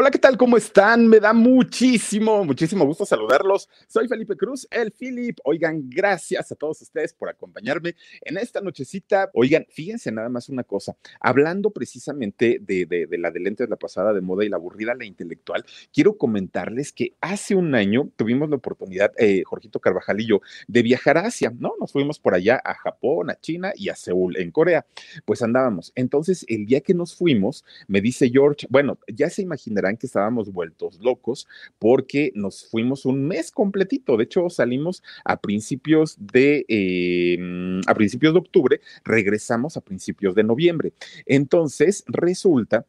Hola, ¿qué tal? ¿Cómo están? Me da muchísimo, muchísimo gusto saludarlos. Soy Felipe Cruz, el Philip. Oigan, gracias a todos ustedes por acompañarme en esta nochecita. Oigan, fíjense nada más una cosa. Hablando precisamente de, de, la de lentes, la pasada de moda y la aburrida, la intelectual, quiero comentarles que hace un año tuvimos la oportunidad, eh, Jorgito Carvajal y yo, de viajar a Asia, ¿no? Nos fuimos por allá a Japón, a China y a Seúl, en Corea. Pues andábamos. Entonces, el día que nos fuimos, me dice George, bueno, ya se que estábamos vueltos locos porque nos fuimos un mes completito. De hecho, salimos a principios de, em, a principios de octubre, regresamos a principios de noviembre. Entonces, resulta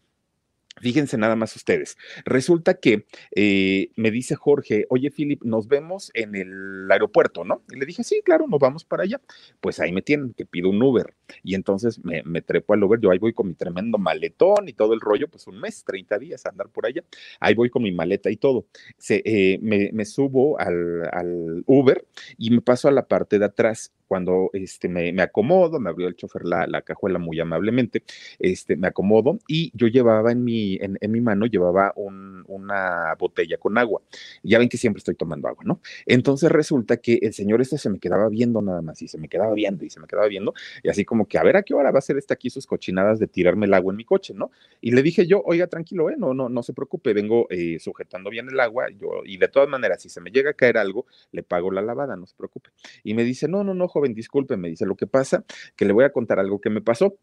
Fíjense nada más ustedes. Resulta que eh, me dice Jorge, oye, Philip, nos vemos en el aeropuerto, ¿no? Y le dije, sí, claro, nos vamos para allá. Pues ahí me tienen, que pido un Uber. Y entonces me, trepo al Uber, yo ahí voy con mi tremendo maletón y todo el rollo, pues un mes, 30 días a andar por allá. Ahí voy con mi maleta y todo. Se, eh, me, subo al, al Uber y me paso a la parte de atrás cuando este, me, acomodo, me abrió el chofer la, la, cajuela muy amablemente, este, me acomodo y yo llevaba en mi, en, en mi mano, llevaba un, una botella con agua. Ya ven que siempre estoy tomando agua, ¿no? Entonces resulta que el señor este se me quedaba viendo nada más y se me quedaba viendo y se me quedaba viendo y así como que a ver a qué hora va a hacer este aquí sus cochinadas de tirarme el agua en mi coche, ¿no? Y le dije yo, oiga, tranquilo, ¿eh? No, no, no se preocupe, vengo eh, sujetando bien el agua yo, y de todas maneras, si se me llega a caer algo, le pago la lavada, no se preocupe. Y me dice, no, no, no, joven, me dice, lo que pasa, que le voy a contar algo que me pasó.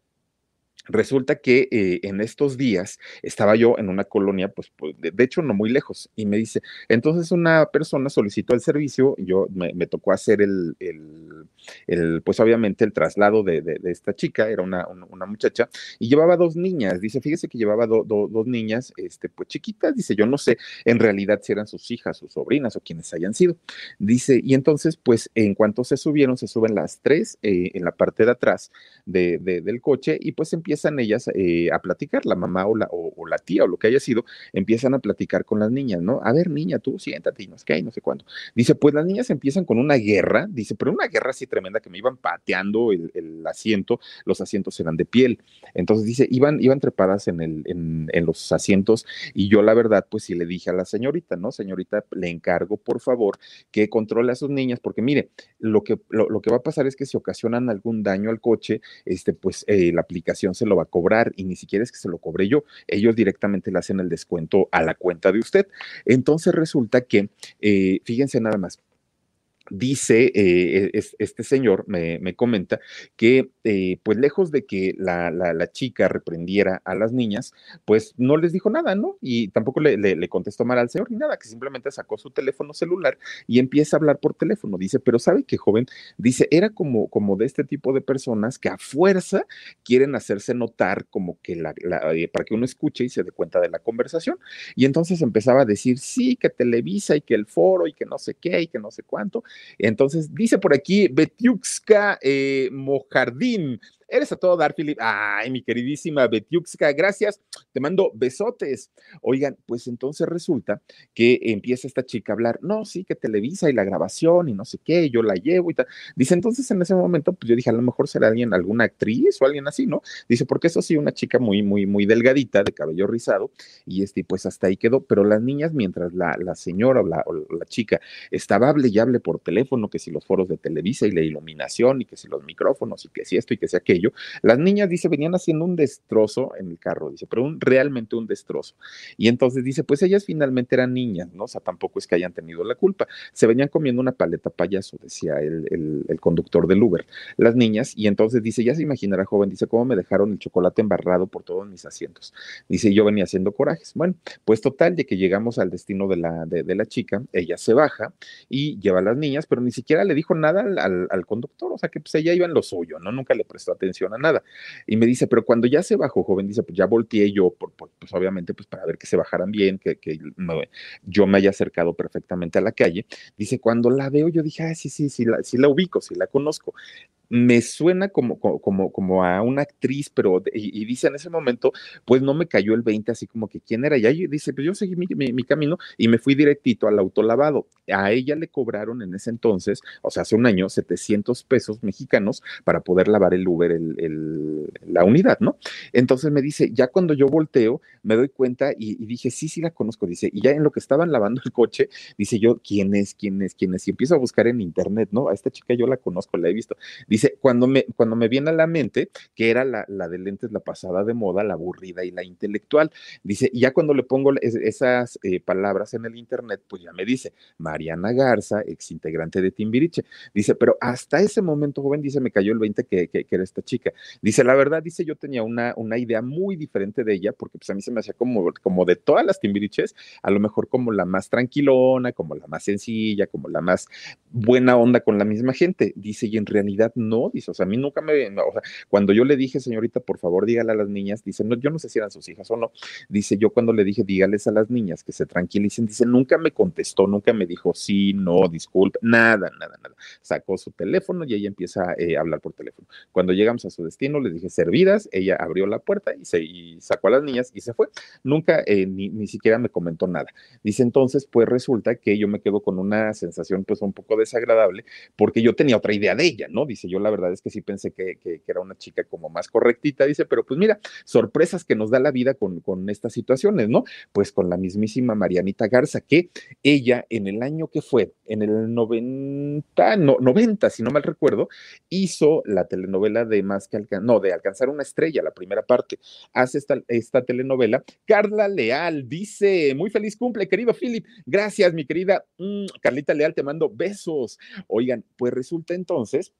Resulta que eh, en estos días estaba yo en una colonia, pues, pues de, hecho no muy lejos, y me dice, entonces una persona solicitó el servicio, yo me, tocó hacer el, el, pues obviamente el traslado de, esta chica, era una, una, muchacha, y llevaba dos niñas, dice, fíjese que llevaba dos niñas, este, pues chiquitas, dice, yo no sé en realidad si eran sus hijas, sus sobrinas o quienes hayan sido, dice, y entonces, pues en cuanto se subieron, se suben las tres eh, en la parte de atrás de, del coche, y pues empieza empiezan ellas eh, a platicar, la mamá o la, o, la tía o lo que haya sido, empiezan a platicar con las niñas, ¿no? A ver, niña, tú siéntate y no sé qué, no sé cuándo. Dice, pues las niñas empiezan con una guerra, dice, pero una guerra así tremenda que me iban pateando el, asiento, los asientos eran de piel. Entonces dice, iban, iban trepadas en, el, en, los asientos y yo la verdad, pues sí le dije a la señorita, ¿no? Señorita, le encargo, por favor, que controle a sus niñas, porque mire, lo que, lo, que va a pasar es que si ocasionan algún daño al coche, este, pues eh, la aplicación se lo va a cobrar y ni siquiera es que se lo cobre yo, ellos directamente le hacen el descuento a la cuenta de usted. Entonces resulta que, eh, fíjense nada más, dice eh, este señor, me, comenta, que eh, pues lejos de que la, chica reprendiera a las niñas, pues no les dijo nada, ¿no? Y tampoco le, le, contestó mal al señor ni nada, que simplemente sacó su teléfono celular y empieza a hablar por teléfono. Dice, pero ¿sabe qué, joven? Dice, era como, como de este tipo de personas que a fuerza quieren hacerse notar como que la, eh, para que uno escuche y se dé cuenta de la conversación. Y entonces empezaba a decir, sí, que Televisa y que el foro y que no sé qué y que no sé cuánto. Entonces, dice por aquí Betiuxka eh, Mojardín, Berlin Eres a todo dar, Philip. Ay, mi queridísima Betiuxka, gracias. Te mando besotes. Oigan, pues entonces resulta que empieza esta chica a hablar. No, sí, que Televisa y la grabación y no sé qué, yo la llevo y tal. Dice, entonces en ese momento, pues yo dije, a lo mejor será alguien, alguna actriz o alguien así, ¿no? Dice, porque eso sí, una chica muy, muy, muy delgadita, de cabello rizado, y este, pues hasta ahí quedó. Pero las niñas, mientras la, la señora o la, o la chica estaba hable y hable por teléfono, que si los foros de Televisa y la iluminación y que si los micrófonos y que si esto y que si aquello, ello, las niñas, dice, venían haciendo un destrozo en el carro, dice, pero un, realmente un destrozo. Y entonces dice, pues ellas finalmente eran niñas, ¿no? O sea, tampoco es que hayan tenido la culpa. Se venían comiendo una paleta payaso, decía el, el, conductor del Uber, las niñas, y entonces dice, ya se imaginará, joven, dice, cómo me dejaron el chocolate embarrado por todos mis asientos. Dice, yo venía haciendo corajes. Bueno, pues total, de que llegamos al destino de la, de, la chica, ella se baja y lleva a las niñas, pero ni siquiera le dijo nada al, al, conductor, o sea que pues ella iba en lo suyo, ¿no? Nunca le prestó atención a nada. Y me dice, pero cuando ya se bajó, joven, dice, pues ya volteé yo, por, pues obviamente, pues para ver que se bajaran bien, que, que yo me haya acercado perfectamente a la calle. Dice, cuando la veo, yo dije, ah, sí, sí, sí, la, sí la ubico, sí la conozco me suena como, como, como a una actriz, pero, y, dice en ese momento, pues no me cayó el 20, así como que quién era. Y ahí dice, pues yo seguí mi, mi, camino y me fui directito al autolavado. A ella le cobraron en ese entonces, o sea, hace un año, 700 pesos mexicanos para poder lavar el Uber, el, el, la unidad, ¿no? Entonces me dice, ya cuando yo volteo, me doy cuenta y, y, dije, sí, sí la conozco. Dice, y ya en lo que estaban lavando el coche, dice yo, ¿quién es? ¿Quién es? ¿Quién es? Y empiezo a buscar en internet, ¿no? A esta chica yo la conozco, la he visto. Dice, cuando me, cuando me viene a la mente que era la, la de lentes, la pasada de moda, la aburrida y la intelectual. Dice, y ya cuando le pongo esas eh, palabras en el internet, pues ya me dice, Mariana Garza, ex integrante de Timbiriche. Dice, pero hasta ese momento, joven, dice, me cayó el 20 que, que, era esta chica. Dice, la verdad, dice, yo tenía una, una idea muy diferente de ella, porque pues a mí se me hacía como, como de todas las Timbiriches, a lo mejor como la más tranquilona, como la más sencilla, como la más buena onda con la misma gente. Dice, y en realidad no, dice, o sea, a mí nunca me, o sea, cuando yo le dije, señorita, por favor, dígale a las niñas, dice, no, yo no sé si eran sus hijas o no, dice, yo cuando le dije, dígales a las niñas que se tranquilicen, dice, nunca me contestó, nunca me dijo sí, no, disculpe, nada, nada, nada. Sacó su teléfono y ella empieza eh, a hablar por teléfono. Cuando llegamos a su destino, le dije, servidas, ella abrió la puerta y, se, sacó a las niñas y se fue. Nunca, eh, ni, ni siquiera me comentó nada. Dice, entonces, pues resulta que yo me quedo con una sensación, pues, un poco desagradable, porque yo tenía otra idea de ella, ¿no? Dice, yo la verdad es que sí pensé que, era una chica como más correctita, dice, pero pues mira, sorpresas que nos da la vida con, con estas situaciones, ¿no? Pues con la mismísima Marianita Garza, que ella en el año que fue, en el 90, no, 90, si no mal recuerdo, hizo la telenovela de más que alcanzar, no, de alcanzar una estrella, la primera parte. Hace esta, esta telenovela. Carla Leal dice, muy feliz cumple, querido Philip. Gracias, mi querida mm, Carlita Leal, te mando besos. Oigan, pues resulta entonces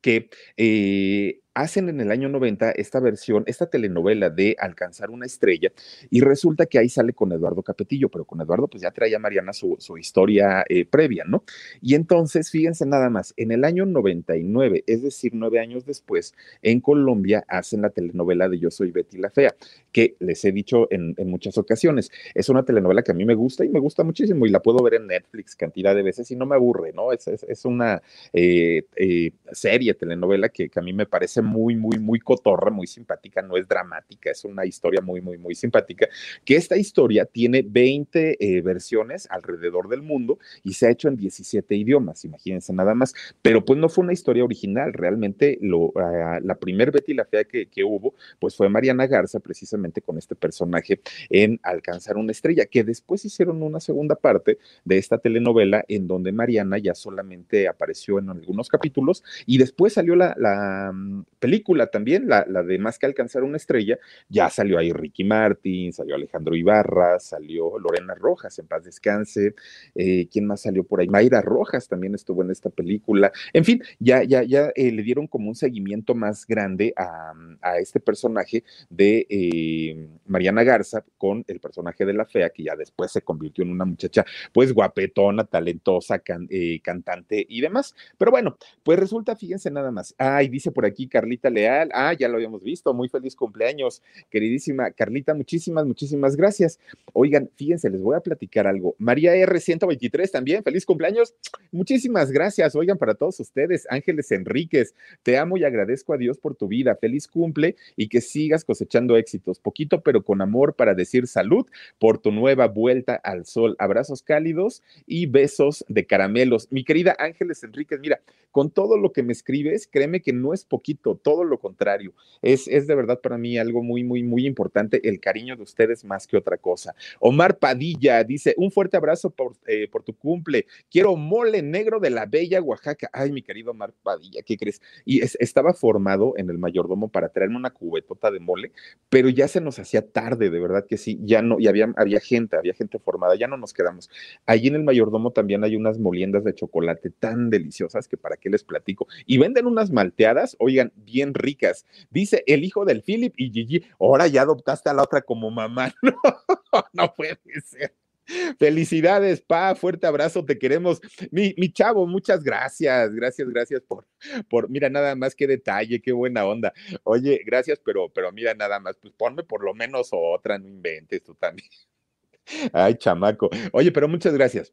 que eh, hacen en el año 90 esta versión, esta telenovela de Alcanzar una estrella, y resulta que ahí sale con Eduardo Capetillo, pero con Eduardo pues ya traía Mariana su, su historia eh, previa, ¿no? Y entonces, fíjense nada más, en el año 99, es decir, nueve años después, en Colombia hacen la telenovela de Yo Soy Betty la Fea, que les he dicho en, en muchas ocasiones, es una telenovela que a mí me gusta y me gusta muchísimo y la puedo ver en Netflix cantidad de veces y no me aburre, ¿no? Es, es, una eh, eh, serie, telenovela que, que a mí me parece muy, muy, muy cotorra, muy simpática, no es dramática, es una historia muy, muy, muy simpática, que esta historia tiene 20 eh, versiones alrededor del mundo y se ha hecho en 17 idiomas, imagínense nada más, pero pues no fue una historia original, realmente lo, uh, la primer Betty la Fea que, que hubo, pues fue Mariana Garza, precisamente con este personaje en Alcanzar una estrella, que después hicieron una segunda parte de esta telenovela en donde Mariana ya solamente apareció en algunos capítulos y después salió la, la mm, película también, la, la, de Más que alcanzar una estrella, ya salió ahí Ricky Martin, salió Alejandro Ibarra, salió Lorena Rojas, en paz descanse, eh, ¿quién más salió por ahí? Mayra Rojas también estuvo en esta película, en fin, ya, ya, ya eh, le dieron como un seguimiento más grande a, a este personaje de eh, Mariana Garza con el personaje de la fea, que ya después se convirtió en una muchacha pues guapetona, talentosa, can, cantante y demás. Pero bueno, pues resulta, fíjense nada más, ay, dice por aquí Carlita Leal. Ah, ya lo habíamos visto. Muy feliz cumpleaños, queridísima Carlita. Muchísimas, muchísimas gracias. Oigan, fíjense, les voy a platicar algo. María R123 también. Feliz cumpleaños. Muchísimas gracias. Oigan, para todos ustedes, Ángeles Enríquez, te amo y agradezco a Dios por tu vida. Feliz cumple y que sigas cosechando éxitos. Poquito, pero con amor para decir salud por tu nueva vuelta al sol. Abrazos cálidos y besos de caramelos. Mi querida Ángeles Enríquez, mira, con todo lo que me escribes, créeme que no es poquito, todo lo contrario. Es, es de verdad para mí algo muy, muy, muy importante el cariño de ustedes más que otra cosa. Omar Padilla dice, un fuerte abrazo por, eh, tu cumple. Quiero mole negro de la bella Oaxaca. Ay, mi querido Omar Padilla, ¿qué crees? Y estaba formado en el mayordomo para traerme una cubetota de mole, pero ya se nos hacía tarde, de verdad que sí, ya no, y había, había gente, había gente formada, ya no nos quedamos. Allí en el mayordomo también hay unas moliendas de chocolate tan deliciosas que para qué les platico. Y venden unas malteadas, oigan, bien ricas. Dice el hijo del Philip y Gigi, ahora ya adoptaste a la otra como mamá. No, puede ser. Felicidades, Pa, fuerte abrazo, te queremos. Mi, mi, chavo, muchas gracias, gracias, gracias por, por, mira, nada más qué detalle, qué buena onda. Oye, gracias, pero, pero mira, nada más, pues ponme por lo menos otra, no inventes tú también. Ay, chamaco. Oye, pero muchas gracias.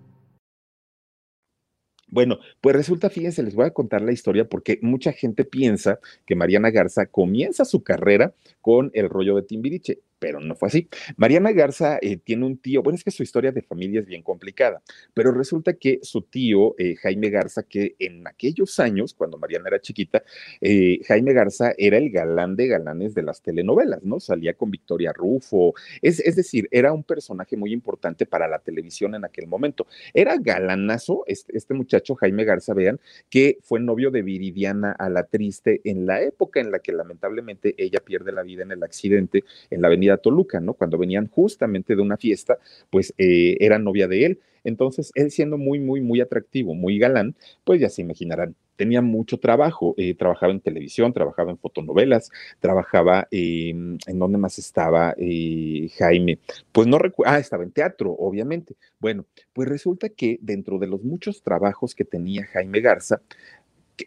Bueno, pues resulta, fíjense, les voy a contar la historia porque mucha gente piensa que Mariana Garza comienza su carrera con el rollo de Timbiriche pero no fue así. Mariana Garza eh, tiene un tío, bueno, es que su historia de familia es bien complicada, pero resulta que su tío, eh, Jaime Garza, que en aquellos años, cuando Mariana era chiquita, eh, Jaime Garza era el galán de galanes de las telenovelas, ¿no? Salía con Victoria Rufo, es, decir, era un personaje muy importante para la televisión en aquel momento. Era galanazo, este, este muchacho, Jaime Garza, vean, que fue novio de Viridiana a la triste en la época en la que lamentablemente ella pierde la vida en el accidente en la avenida Toluca, ¿no? Cuando venían justamente de una fiesta, pues eh, era novia de él. Entonces, él siendo muy, muy, muy atractivo, muy galán, pues ya se imaginarán, tenía mucho trabajo, eh, trabajaba en televisión, trabajaba en fotonovelas, trabajaba en dónde más estaba eh, Jaime, pues no recuerdo, ah, estaba en teatro, obviamente. Bueno, pues resulta que dentro de los muchos trabajos que tenía Jaime Garza,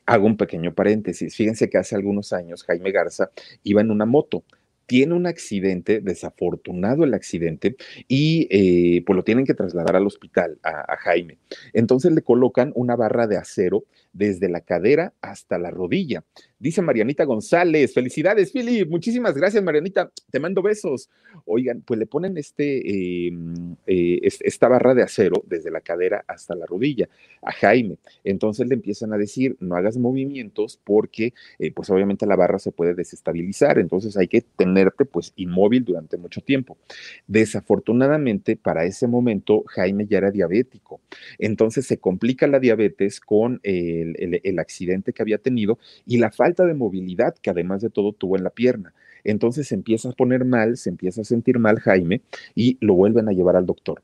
hago un pequeño paréntesis, fíjense que hace algunos años Jaime Garza iba en una moto, tiene un accidente, desafortunado el accidente, y eh, pues lo tienen que trasladar al hospital a, Jaime. Entonces le colocan una barra de acero desde la cadera hasta la rodilla. Dice Marianita González, felicidades, Philip, muchísimas gracias, Marianita, te mando besos. Oigan, pues le ponen este, em, eh, esta barra de acero desde la cadera hasta la rodilla a Jaime. Entonces le empiezan a decir, no hagas movimientos porque, eh, pues obviamente la barra se puede desestabilizar, entonces hay que tenerte pues inmóvil durante mucho tiempo. Desafortunadamente, para ese momento, Jaime ya era diabético. Entonces se complica la diabetes con el el, accidente que había tenido y la falta de movilidad que además de todo tuvo en la pierna. Entonces se empieza a poner mal, se empieza a sentir mal Jaime y lo vuelven a llevar al doctor.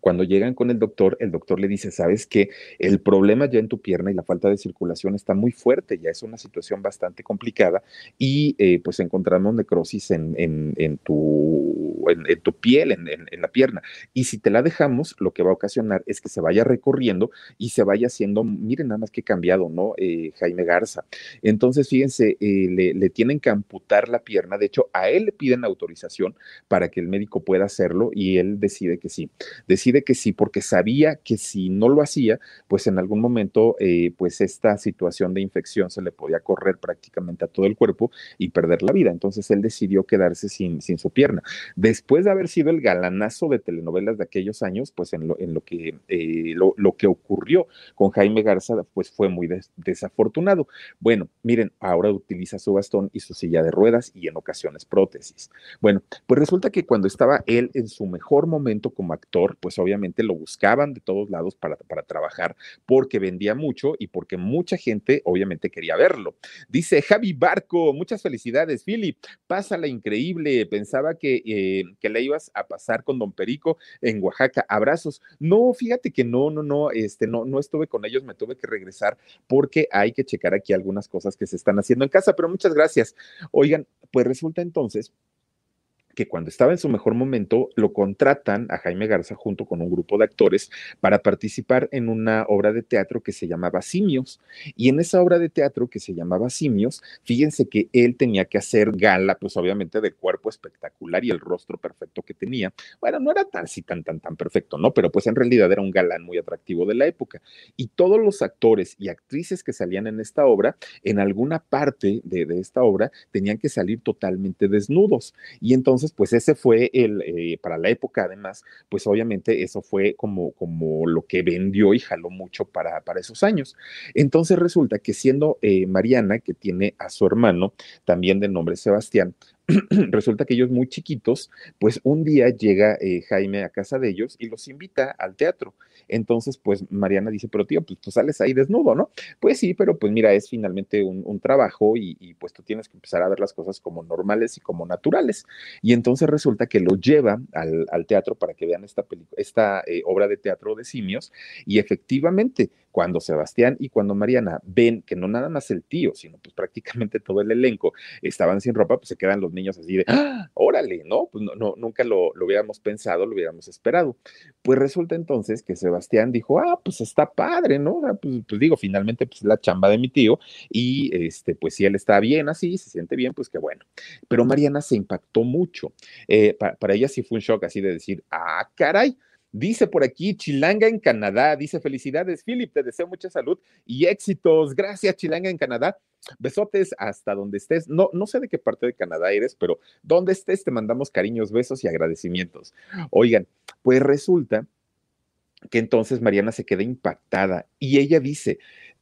Cuando llegan con el doctor, el doctor le dice, sabes que el problema ya en tu pierna y la falta de circulación está muy fuerte, ya es una situación bastante complicada y eh, pues encontramos necrosis en, en, tu, en, tu piel, en, la pierna. Y si te la dejamos, lo que va a ocasionar es que se vaya recorriendo y se vaya haciendo, miren nada más que cambiado, ¿no? Eh, Jaime Garza. Entonces, fíjense, eh, le, le tienen que amputar la pierna, de hecho, a él le piden autorización para que el médico pueda hacerlo y él decide que sí. Decide decide que sí, porque sabía que si no lo hacía, pues en algún momento, eh, pues esta situación de infección se le podía correr prácticamente a todo el cuerpo y perder la vida. Entonces él decidió quedarse sin, sin su pierna. Después de haber sido el galanazo de telenovelas de aquellos años, pues en lo, en lo que, eh, lo, que ocurrió con Jaime Garza, pues fue muy desafortunado. Bueno, miren, ahora utiliza su bastón y su silla de ruedas y en ocasiones prótesis. Bueno, pues resulta que cuando estaba él en su mejor momento como actor, pues obviamente lo buscaban de todos lados para, para trabajar porque vendía mucho y porque mucha gente obviamente quería verlo. Dice Javi Barco, muchas felicidades, Philip, pásala increíble, pensaba que, eh, que le ibas a pasar con Don Perico en Oaxaca, abrazos. No, fíjate que no, no, no, este, no, no estuve con ellos, me tuve que regresar porque hay que checar aquí algunas cosas que se están haciendo en casa, pero muchas gracias. Oigan, pues resulta entonces que cuando estaba en su mejor momento lo contratan a Jaime Garza junto con un grupo de actores para participar en una obra de teatro que se llamaba Simios. Y en esa obra de teatro que se llamaba Simios, fíjense que él tenía que hacer gala, pues obviamente del cuerpo espectacular y el rostro perfecto que tenía. Bueno, no era tan así tan tan tan perfecto, ¿no? Pero pues en realidad era un galán muy atractivo de la época. Y todos los actores y actrices que salían en esta obra, en alguna parte de, de esta obra, tenían que salir totalmente desnudos. Y entonces pues ese fue el, eh, para la época además, pues obviamente eso fue como, como lo que vendió y jaló mucho para, para esos años. Entonces resulta que siendo eh, Mariana, que tiene a su hermano, también de nombre Sebastián, resulta que ellos muy chiquitos, pues un día llega eh, Jaime a casa de ellos y los invita al teatro. Entonces, pues Mariana dice, pero tío, pues tú sales ahí desnudo, ¿no? Pues sí, pero pues mira, es finalmente un, trabajo y, pues tú tienes que empezar a ver las cosas como normales y como naturales. Y entonces resulta que lo lleva al, teatro para que vean esta, esta eh, obra de teatro de simios y efectivamente cuando Sebastián y cuando Mariana ven que no nada más el tío, sino pues prácticamente todo el elenco estaban sin ropa, pues se quedan los niños así de, ¡Ah! órale, ¿no? Pues no, no nunca lo, lo, hubiéramos pensado, lo hubiéramos esperado. Pues resulta entonces que Sebastián dijo, ah, pues está padre, ¿no? Pues, pues, digo, finalmente pues la chamba de mi tío y este, pues si él está bien así, se siente bien, pues qué bueno. Pero Mariana se impactó mucho. Eh, para ella sí fue un shock así de decir, ah, caray, Dice por aquí Chilanga en Canadá, dice felicidades, Philip, te deseo mucha salud y éxitos. Gracias, Chilanga en Canadá. Besotes hasta donde estés. No, no sé de qué parte de Canadá eres, pero donde estés te mandamos cariños, besos y agradecimientos. Oigan, pues resulta que entonces Mariana se queda impactada y ella dice,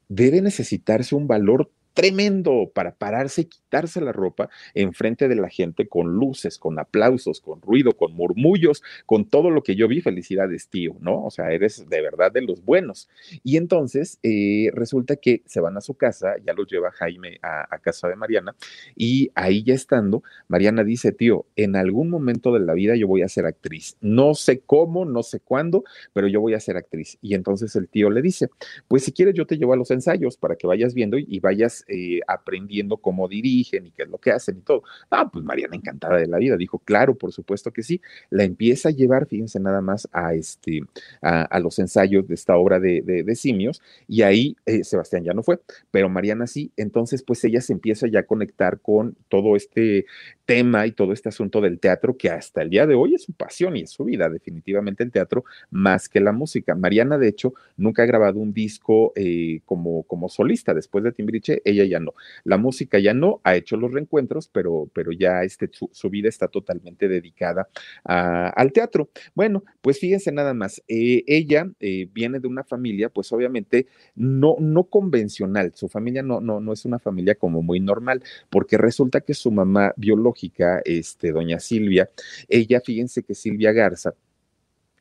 debe necesitarse un valor tremendo para pararse y quitarse la ropa enfrente de la gente con luces, con aplausos, con ruido, con murmullos, con todo lo que yo vi. Felicidades, tío, ¿no? O sea, eres de verdad de los buenos. Y entonces eh, resulta que se van a su casa, ya los lleva Jaime a, a casa de Mariana, y ahí ya estando, Mariana dice, tío, en algún momento de la vida yo voy a ser actriz. No sé cómo, no sé cuándo, pero yo voy a ser actriz. Y entonces el tío le dice, pues si quieres yo te llevo a los ensayos para que vayas viendo y vayas eh, aprendiendo cómo dirigen y qué es lo que hacen y todo. Ah, pues Mariana encantada de la vida, dijo, claro, por supuesto que sí. La empieza a llevar, fíjense nada más, a, este, a, los ensayos de esta obra de, de, simios y ahí eh, Sebastián ya no fue, pero Mariana sí. Entonces, pues ella se empieza ya a conectar con todo este tema y todo este asunto del teatro que hasta el día de hoy es su pasión y es su vida, definitivamente el teatro, más que la música. Mariana, de hecho, nunca ha grabado un disco eh, como, como solista. Después de Timbiriche, ella ya no. La música ya no, ha hecho los reencuentros, pero, pero ya este, su, vida está totalmente dedicada al teatro. Bueno, pues fíjense nada más, eh, ella eh, viene de una familia, pues obviamente no, no convencional, su familia no, no, no es una familia como muy normal, porque resulta que su mamá biológica, este, doña Silvia, ella, fíjense que Silvia Garza,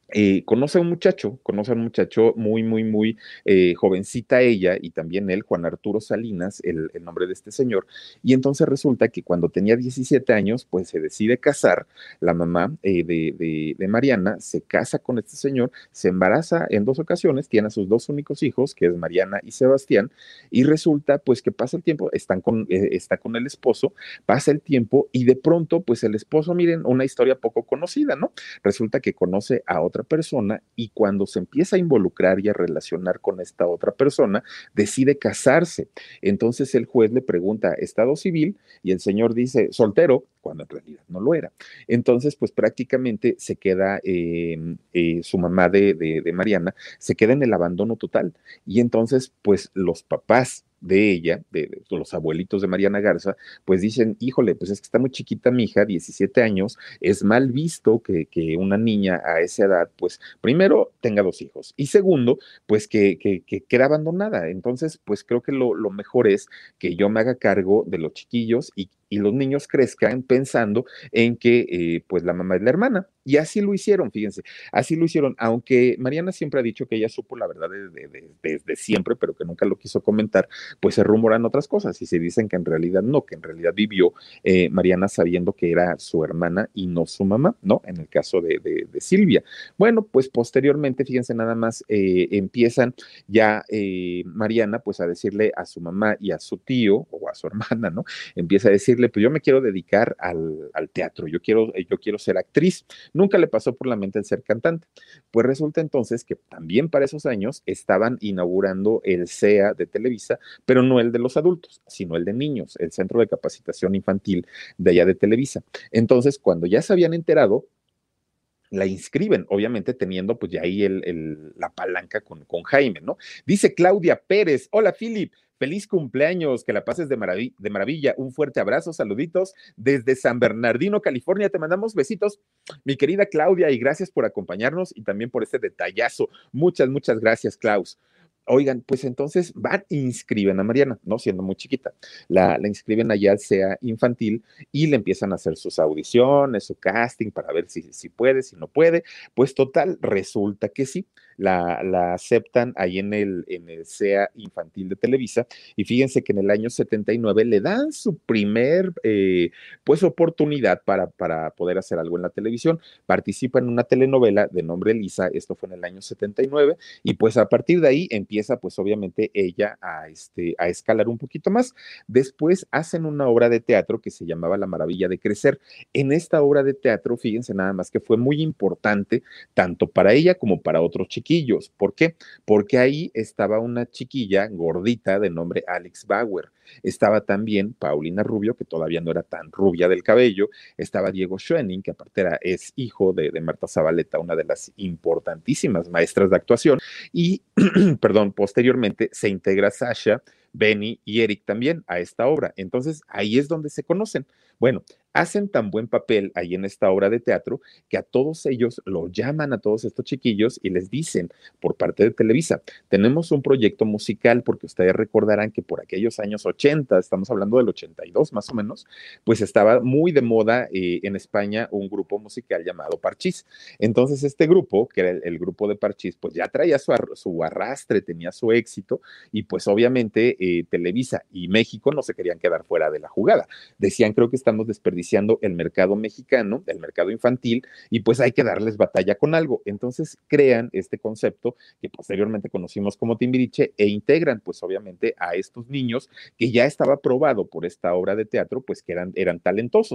eh, conoce a un muchacho, conoce a un muchacho muy, muy, muy eh, jovencita ella y también él, Juan Arturo Salinas, el, nombre de este señor. Y entonces resulta que cuando tenía 17 años, pues se decide casar, la mamá eh, de, de, Mariana se casa con este señor, se embaraza en dos ocasiones, tiene a sus dos únicos hijos, que es Mariana y Sebastián, y resulta pues que pasa el tiempo, están con, está con el esposo, pasa el tiempo y de pronto pues el esposo, miren, una historia poco conocida, ¿no? Resulta que conoce a otra persona y cuando se empieza a involucrar y a relacionar con esta otra persona, decide casarse. Entonces el juez le pregunta, ¿estado civil? Y el señor dice, soltero, cuando en realidad no lo era. Entonces, pues prácticamente se queda em, eh, su mamá de, de Mariana, se queda en el abandono total. Y entonces, pues los papás de ella, de, los abuelitos de Mariana Garza, pues dicen, híjole, pues es que está muy chiquita mi hija, 17 años, es mal visto que, una niña a esa edad, pues primero tenga dos hijos y segundo, pues que, que, que queda abandonada. Entonces, pues creo que lo, lo, mejor es que yo me haga cargo de los chiquillos y, y los niños crezcan pensando en que eh, pues la mamá es la hermana Y así lo hicieron, fíjense, así lo hicieron, aunque Mariana siempre ha dicho que ella supo la verdad desde, siempre, pero que nunca lo quiso comentar, pues se rumoran otras cosas y se dicen que en realidad no, que en realidad vivió eh, Mariana sabiendo que era su hermana y no su mamá, ¿no? En el caso de, Silvia. Bueno, pues posteriormente, fíjense nada más, eh, empiezan ya eh, Mariana pues a decirle a su mamá y a su tío o a su hermana, ¿no? Empieza a decirle, pues yo me quiero dedicar al, al teatro, yo quiero, yo quiero ser actriz. Nunca le pasó por la mente el ser cantante. Pues resulta entonces que también para esos años estaban inaugurando el CEA de Televisa, pero no el de los adultos, sino el de niños, el Centro de Capacitación Infantil de allá de Televisa. Entonces, cuando ya se habían enterado, la inscriben, obviamente teniendo pues ya ahí el, la palanca con, con Jaime, ¿no? Dice Claudia Pérez, hola Philip, Feliz cumpleaños, que la pases de, de, maravilla. Un fuerte abrazo, saluditos desde San Bernardino, California. Te mandamos besitos, mi querida Claudia, y gracias por acompañarnos y también por este detallazo. Muchas, muchas gracias, Klaus. Oigan, pues entonces van e inscriben a Mariana, ¿no? Siendo muy chiquita. La, la inscriben allá al SEA infantil y le empiezan a hacer sus audiciones, su casting para ver si, si puede, si no puede. Pues total, resulta que sí la, aceptan ahí en el, en el SEA infantil de Televisa. Y fíjense que en el año 79 le dan su primer, eh, pues, oportunidad para, para poder hacer algo en la televisión. Participa en una telenovela de nombre Lisa, esto fue en el año 79, y pues a partir de ahí empieza, pues, obviamente ella a, este, a escalar un poquito más. Después hacen una obra de teatro que se llamaba La Maravilla de Crecer. En esta obra de teatro, fíjense nada más que fue muy importante, tanto para ella como para otros chicos ¿Por qué? Porque ahí estaba una chiquilla gordita de nombre Alex Bauer. Estaba también Paulina Rubio, que todavía no era tan rubia del cabello. Estaba Diego Schoening, que aparte era, es hijo de, de Marta Zabaleta, una de las importantísimas maestras de actuación. Y, perdón, posteriormente se integra Sasha, Benny y Eric también a esta obra. Entonces ahí es donde se conocen. Bueno, hacen tan buen papel ahí en esta obra de teatro que a todos ellos lo llaman a todos estos chiquillos y les dicen por parte de Televisa, tenemos un proyecto musical porque ustedes recordarán que por aquellos años 80, estamos hablando del 82 más o menos, pues estaba muy de moda eh, en España un grupo musical llamado Parchís. Entonces este grupo, que era el, grupo de Parchís, pues ya traía su, su, arrastre, tenía su éxito y pues obviamente eh, Televisa y México no se querían quedar fuera de la jugada. Decían, creo que estamos desperdiciando el mercado mexicano, el mercado infantil, y pues hay que darles batalla con algo. Entonces crean este concepto que posteriormente conocimos como Timbiriche e integran pues obviamente a estos niños que ya estaba probado por esta obra de teatro, pues que eran, eran talentosos.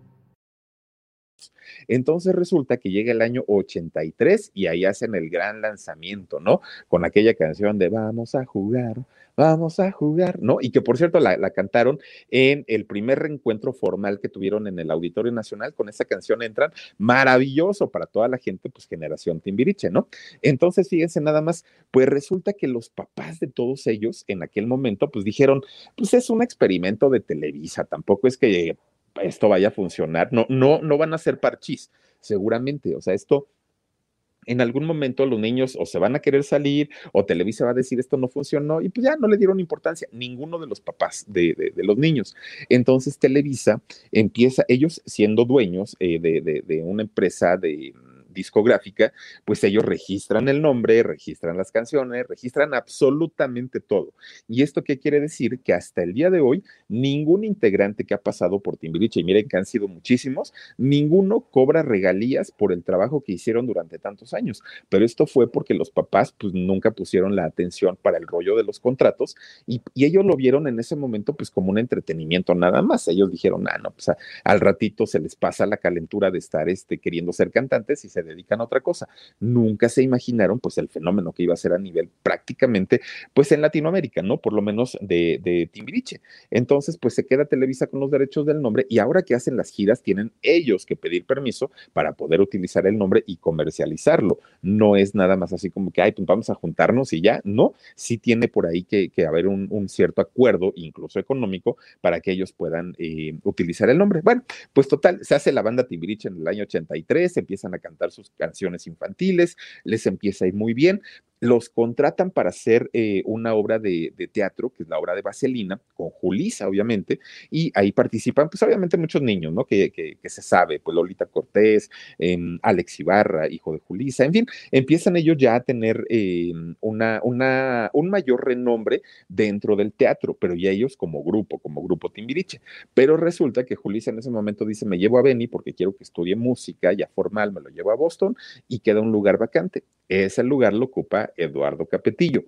Entonces resulta que llega el año 83 y ahí hacen el gran lanzamiento, ¿no? Con aquella canción de Vamos a jugar, vamos a jugar, ¿no? Y que por cierto la, cantaron en el primer reencuentro formal que tuvieron en el Auditorio Nacional, con esa canción entran, maravilloso para toda la gente, pues generación Timbiriche, ¿no? Entonces, fíjense nada más, pues resulta que los papás de todos ellos en aquel momento, pues dijeron, pues es un experimento de Televisa, tampoco es que esto vaya a funcionar, no, no, no van a ser parchís, seguramente, o sea, esto en algún momento los niños o se van a querer salir o Televisa va a decir esto no funcionó y pues ya no le dieron importancia, ninguno de los papás de, los niños. Entonces Televisa empieza, ellos siendo dueños eh, de, una empresa de discográfica, pues ellos registran el nombre, registran las canciones, registran absolutamente todo. ¿Y esto qué quiere decir? Que hasta el día de hoy, ningún integrante que ha pasado por Timbiriche, y miren que han sido muchísimos, ninguno cobra regalías por el trabajo que hicieron durante tantos años. Pero esto fue porque los papás pues nunca pusieron la atención para el rollo de los contratos y, ellos lo vieron en ese momento pues como un entretenimiento nada más. Ellos dijeron, ah, no, pues al ratito se les pasa la calentura de estar este, queriendo ser cantantes y se se dedican a otra cosa. Nunca se imaginaron pues el fenómeno que iba a ser a nivel prácticamente pues en Latinoamérica, ¿no? Por lo menos de, de Timbiriche. Entonces pues se queda Televisa con los derechos del nombre y ahora que hacen las giras tienen ellos que pedir permiso para poder utilizar el nombre y comercializarlo. No es nada más así como que, ay, pues vamos a juntarnos y ya, no, sí tiene por ahí que, haber un, un, cierto acuerdo, incluso económico, para que ellos puedan eh, utilizar el nombre. Bueno, pues total, se hace la banda Timbiriche en el año 83, empiezan a cantar sus canciones infantiles, les empieza a ir muy bien, los contratan para hacer eh, una obra de, teatro, que es la obra de Vaselina, con Julisa, obviamente, y ahí participan, pues obviamente muchos niños, ¿no? Que, que, que se sabe, pues Lolita Cortés, eh, Alex Ibarra, hijo de Julisa, en fin, empiezan ellos ya a tener eh, una, una, un mayor renombre dentro del teatro, pero ya ellos como grupo, como grupo Timbiriche. Pero resulta que Julisa en ese momento dice, me llevo a Benny porque quiero que estudie música ya formal, me lo llevo a Boston y queda un lugar vacante. Ese lugar lo ocupa Eduardo Capetillo.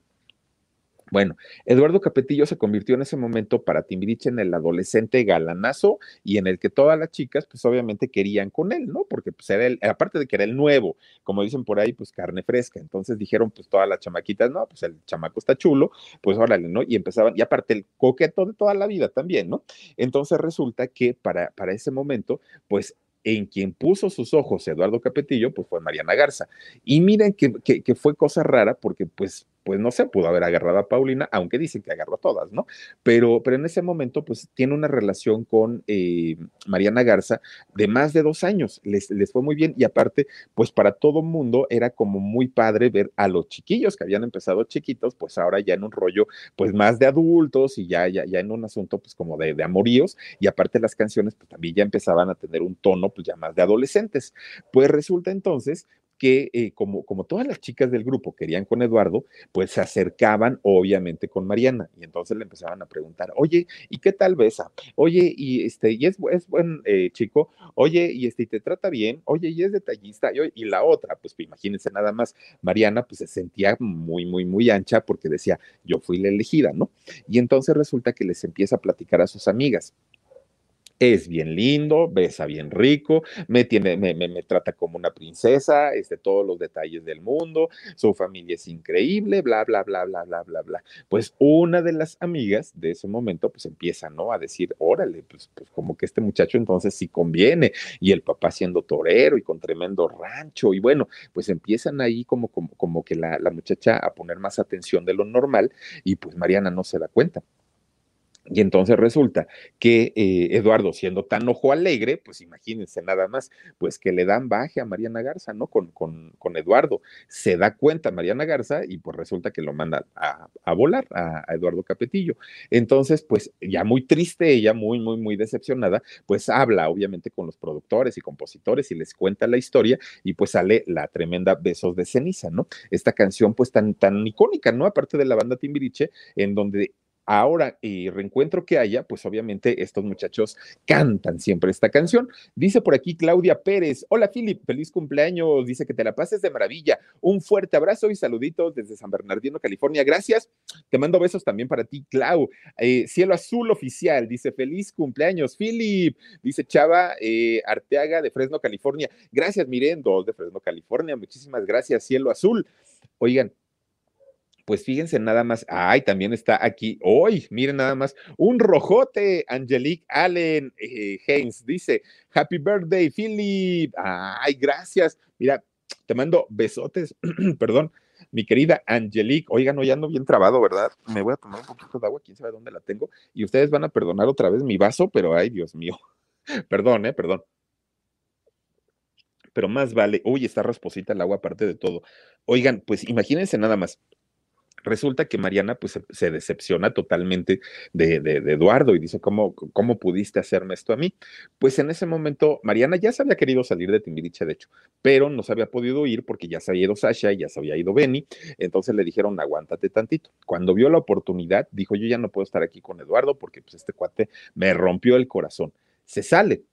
Bueno, Eduardo Capetillo se convirtió en ese momento para Timbiriche en el adolescente galanazo y en el que todas las chicas, pues obviamente querían con él, ¿no? Porque pues era el, aparte de que era el nuevo, como dicen por ahí, pues carne fresca. Entonces dijeron, pues todas las chamaquitas, no, pues el chamaco está chulo, pues órale, ¿no? Y empezaban, y aparte el coqueto de toda la vida también, ¿no? Entonces resulta que para, para ese momento, pues en quien puso sus ojos Eduardo Capetillo, pues fue Mariana Garza. Y miren que, que, que, fue cosa rara porque pues pues no se pudo haber agarrado a Paulina, aunque dicen que agarró a todas, ¿no? Pero, pero en ese momento, pues tiene una relación con eh, Mariana Garza de más de dos años, les, les fue muy bien y aparte, pues para todo mundo era como muy padre ver a los chiquillos que habían empezado chiquitos, pues ahora ya en un rollo, pues más de adultos y ya, ya, ya en un asunto, pues como de, de amoríos y aparte las canciones, pues también ya empezaban a tener un tono, pues ya más de adolescentes. Pues resulta entonces que eh, como, como todas las chicas del grupo querían con Eduardo, pues se acercaban obviamente con Mariana y entonces le empezaban a preguntar, oye, ¿y qué tal besa? Oye, y este, y es, buen eh, chico, oye, y este, y te trata bien, oye, y es detallista, y, y la otra, pues imagínense nada más, Mariana pues se sentía muy, muy, muy ancha porque decía, yo fui la elegida, ¿no? Y entonces resulta que les empieza a platicar a sus amigas es bien lindo, besa bien rico, me, tiene, me, trata como una princesa, este, todos los detalles del mundo, su familia es increíble, bla, bla, bla, bla, bla, bla, bla. Pues una de las amigas de ese momento, pues empieza, ¿no? A decir, órale, pues, pues como que este muchacho entonces sí conviene, y el papá siendo torero y con tremendo rancho, y bueno, pues empiezan ahí como, como, como que la muchacha a poner más atención de lo normal, y pues Mariana no se da cuenta. Y entonces resulta que eh, Eduardo, siendo tan ojo alegre, pues imagínense nada más, pues que le dan baje a Mariana Garza, ¿no? Con, con, con Eduardo. Se da cuenta Mariana Garza y pues resulta que lo manda a, a volar a, a, Eduardo Capetillo. Entonces, pues ya muy triste, ella muy, muy, muy decepcionada, pues habla obviamente con los productores y compositores y les cuenta la historia y pues sale la tremenda Besos de Ceniza, ¿no? Esta canción pues tan, tan icónica, ¿no? Aparte de la banda Timbiriche, en donde ahora y reencuentro que haya, pues obviamente estos muchachos cantan siempre esta canción. Dice por aquí Claudia Pérez, hola Philip, feliz cumpleaños, dice que te la pases de maravilla, un fuerte abrazo y saluditos desde San Bernardino, California, gracias, te mando besos también para ti, Clau. Eh, Cielo Azul Oficial, dice feliz cumpleaños, Philip, dice Chava eh, Arteaga de Fresno, California, gracias Miren, dos de Fresno, California, muchísimas gracias, Cielo Azul. Oigan, pues fíjense nada más, ay, también está aquí, hoy, miren nada más, un rojote, Angelique Allen eh, Haynes dice, Happy Birthday, Philip, ay, gracias, mira, te mando besotes, perdón, mi querida Angelique, oigan, hoy ando bien trabado, ¿verdad? Me voy a tomar un poquito de agua, quién sabe dónde la tengo, y ustedes van a perdonar otra vez mi vaso, pero ay, Dios mío, perdón, eh, perdón pero más vale, uy, está rasposita el agua aparte de todo. Oigan, pues imagínense nada más, resulta que Mariana pues se, decepciona totalmente de, Eduardo y dice, ¿cómo, ¿cómo pudiste hacerme esto a mí? Pues en ese momento Mariana ya se había querido salir de Timbiriche, de hecho, pero no se había podido ir porque ya se había ido Sasha y ya se había ido Benny, entonces le dijeron, aguántate tantito. Cuando vio la oportunidad, dijo, yo ya no puedo estar aquí con Eduardo porque pues este cuate me rompió el corazón. Se sale,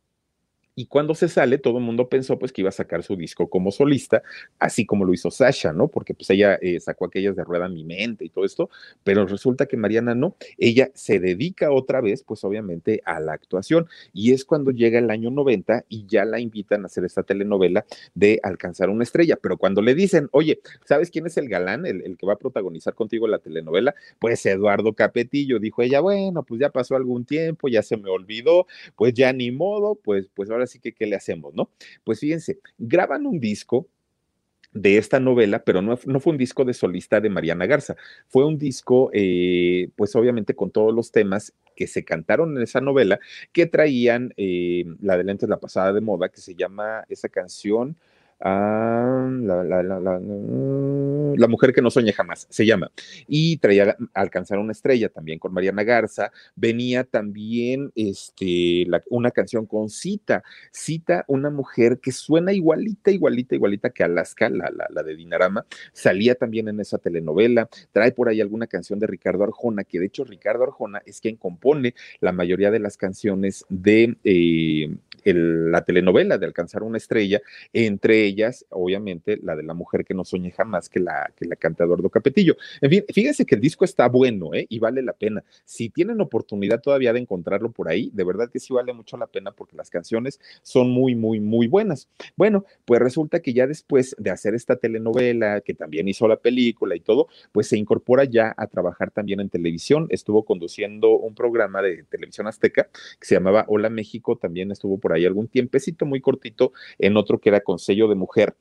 Y cuando se sale, todo el mundo pensó pues que iba a sacar su disco como solista, así como lo hizo Sasha, ¿no? Porque pues ella eh, sacó aquellas de Rueda Mi Mente y todo esto, pero resulta que Mariana no, ella se dedica otra vez pues obviamente a la actuación y es cuando llega el año 90 y ya la invitan a hacer esta telenovela de Alcanzar una estrella, pero cuando le dicen, oye, ¿sabes quién es el galán, el, que va a protagonizar contigo la telenovela? Pues Eduardo Capetillo, dijo ella, bueno, pues ya pasó algún tiempo, ya se me olvidó, pues ya ni modo, pues, pues ahora así que, ¿qué le hacemos, no? Pues fíjense, graban un disco de esta novela, pero no, no, fue un disco de solista de Mariana Garza, fue un disco, eh, pues obviamente con todos los temas que se cantaron en esa novela, que traían eh, la de lentes, la pasada de moda, que se llama esa canción, Ah, la, la, mujer que no sueña jamás, se llama. Y traía alcanzar una estrella también con Mariana Garza. Venía también este, una canción con Cita. Cita, una mujer que suena igualita, igualita, igualita que Alaska, la, la, de Dinarama. Salía también en esa telenovela. Trae por ahí alguna canción de Ricardo Arjona, que de hecho Ricardo Arjona es quien compone la mayoría de las canciones de eh, la telenovela de Alcanzar una estrella, entre ellas, obviamente, la de la mujer que no sueñe jamás, que la, que la canta Eduardo Capetillo. En fin, fíjense que el disco está bueno, ¿eh? Y vale la pena. Si tienen oportunidad todavía de encontrarlo por ahí, de verdad que sí vale mucho la pena porque las canciones son muy, muy, muy buenas. Bueno, pues resulta que ya después de hacer esta telenovela, que también hizo la película y todo, pues se incorpora ya a trabajar también en televisión. Estuvo conduciendo un programa de televisión azteca que se llamaba Hola México, también estuvo por ahí algún tiempecito muy cortito en otro que era con sello de mujer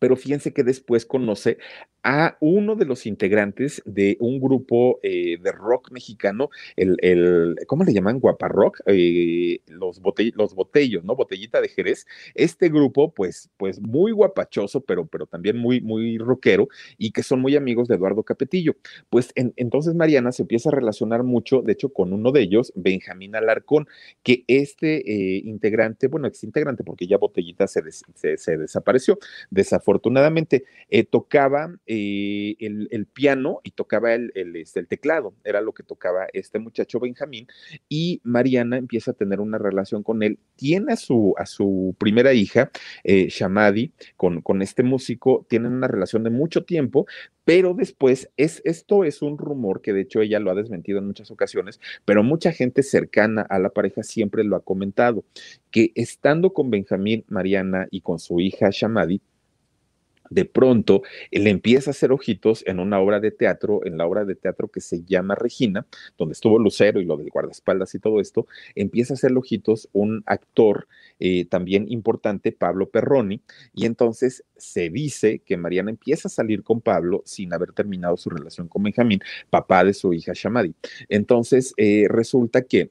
pero fíjense que después conoce a uno de los integrantes de un grupo eh, de rock mexicano, el, el, ¿cómo le llaman? Guaparrock, eh, los, los botellos, ¿no? Botellita de Jerez. Este grupo, pues, pues muy guapachoso, pero, pero también muy, muy rockero y que son muy amigos de Eduardo Capetillo. Pues entonces Mariana se empieza a relacionar mucho, de hecho, con uno de ellos, Benjamín Alarcón, que este eh, integrante, bueno, ex integrante, porque ya Botellita se, se, se desapareció, desafortunadamente, tocaba eh, el, piano y tocaba el, este, el, teclado, era lo que tocaba este muchacho Benjamín, y Mariana empieza a tener una relación con él, tiene a su, a su primera hija, eh, Shamadi, con, con este músico, tienen una relación de mucho tiempo, pero después es, esto es un rumor que de hecho ella lo ha desmentido en muchas ocasiones, pero mucha gente cercana a la pareja siempre lo ha comentado, que estando con Benjamín, Mariana y con su hija Shamadi, de pronto él empieza a hacer ojitos en una obra de teatro, en la obra de teatro que se llama Regina, donde estuvo Lucero y lo del guardaespaldas y todo esto, empieza a hacer ojitos un actor eh, también importante, Pablo Perroni, y entonces se dice que Mariana empieza a salir con Pablo sin haber terminado su relación con Benjamín, papá de su hija Shamadi. Entonces eh, resulta que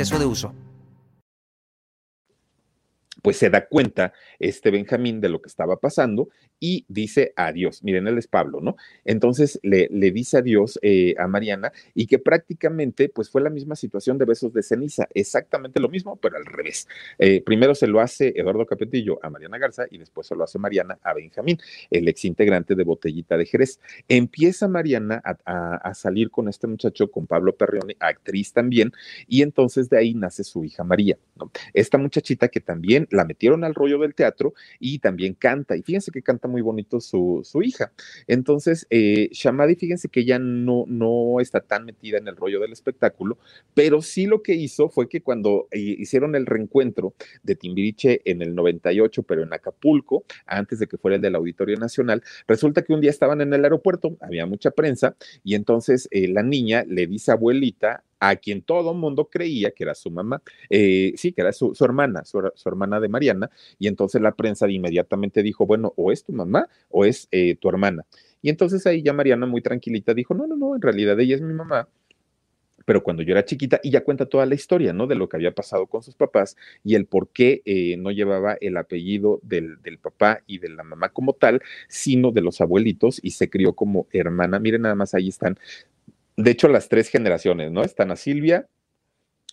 de uso pues se da cuenta este Benjamín de lo que estaba pasando y dice adiós. Miren, él es Pablo, ¿no? Entonces le, le dice adiós eh, a Mariana y que prácticamente pues fue la misma situación de besos de ceniza, exactamente lo mismo, pero al revés. Eh, primero se lo hace Eduardo Capetillo a Mariana Garza y después se lo hace Mariana a Benjamín, el ex integrante de Botellita de Jerez. Empieza Mariana a, salir con este muchacho, con Pablo Perrione, actriz también, y entonces de ahí nace su hija María, ¿no? Esta muchachita que también la metieron al rollo del teatro y también canta. Y fíjense que canta muy bonito su, su hija. Entonces, eh, Shamadi, fíjense que ella no, no está tan metida en el rollo del espectáculo, pero sí lo que hizo fue que cuando eh, hicieron el reencuentro de Timbiriche en el 98, pero en Acapulco, antes de que fuera el del Auditorio Nacional, resulta que un día estaban en el aeropuerto, había mucha prensa, y entonces eh, la niña le dice a abuelita, a quien todo el mundo creía que era su mamá, eh, sí, que era su, hermana, su, hermana de Mariana, y entonces la prensa inmediatamente dijo, bueno, o es tu mamá o es eh, tu hermana. Y entonces ahí ya Mariana muy tranquilita dijo, no, no, no, en realidad ella es mi mamá pero cuando yo era chiquita, y ya cuenta toda la historia, ¿no? De lo que había pasado con sus papás y el por qué eh, no llevaba el apellido del, del, papá y de la mamá como tal, sino de los abuelitos y se crió como hermana. Miren, nada más ahí están. De hecho, las tres generaciones, ¿no? Están a Silvia,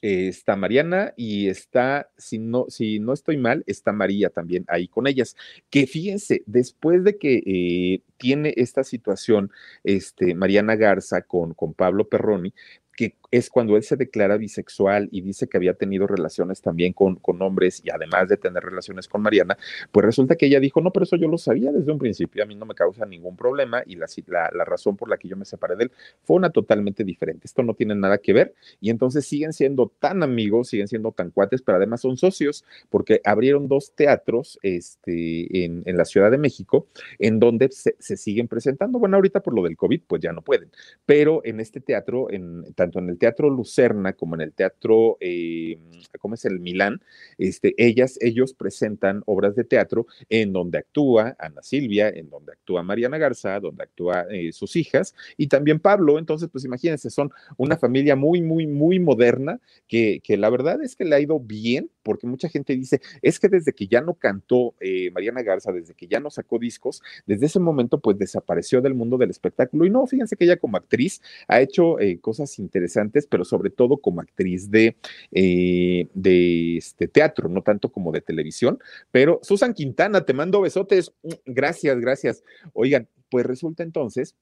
eh, está Mariana y está, si no, si no estoy mal, está María también ahí con ellas. Que fíjense, después de que eh, tiene esta situación, este, Mariana Garza con, con Pablo Perroni, que es cuando él se declara bisexual y dice que había tenido relaciones también con, con, hombres y además de tener relaciones con Mariana, pues resulta que ella dijo, no, pero eso yo lo sabía desde un principio, a mí no me causa ningún problema y la, la, la razón por la que yo me separé de él fue una totalmente diferente. Esto no tiene nada que ver y entonces siguen siendo tan amigos, siguen siendo tan cuates, pero además son socios porque abrieron dos teatros este, en, en la Ciudad de México en donde se, se, siguen presentando. Bueno, ahorita por lo del COVID, pues ya no pueden, pero en este teatro, en, tanto en el Teatro Lucerna como en el Teatro, eh, ¿cómo es el Milán? Este, ellas, ellos presentan obras de teatro en donde actúa Ana Silvia, en donde actúa Mariana Garza, donde actúa eh, sus hijas y también Pablo. Entonces, pues imagínense, son una familia muy, muy, muy moderna que, que la verdad es que le ha ido bien porque mucha gente dice, es que desde que ya no cantó eh, Mariana Garza, desde que ya no sacó discos, desde ese momento pues desapareció del mundo del espectáculo. Y no, fíjense que ella como actriz ha hecho cosas interesantes, pero sobre todo como actriz de, eh, de este teatro, no tanto como de televisión. Pero Susan Quintana, te mando besotes. Gracias, gracias. Oigan, pues resulta entonces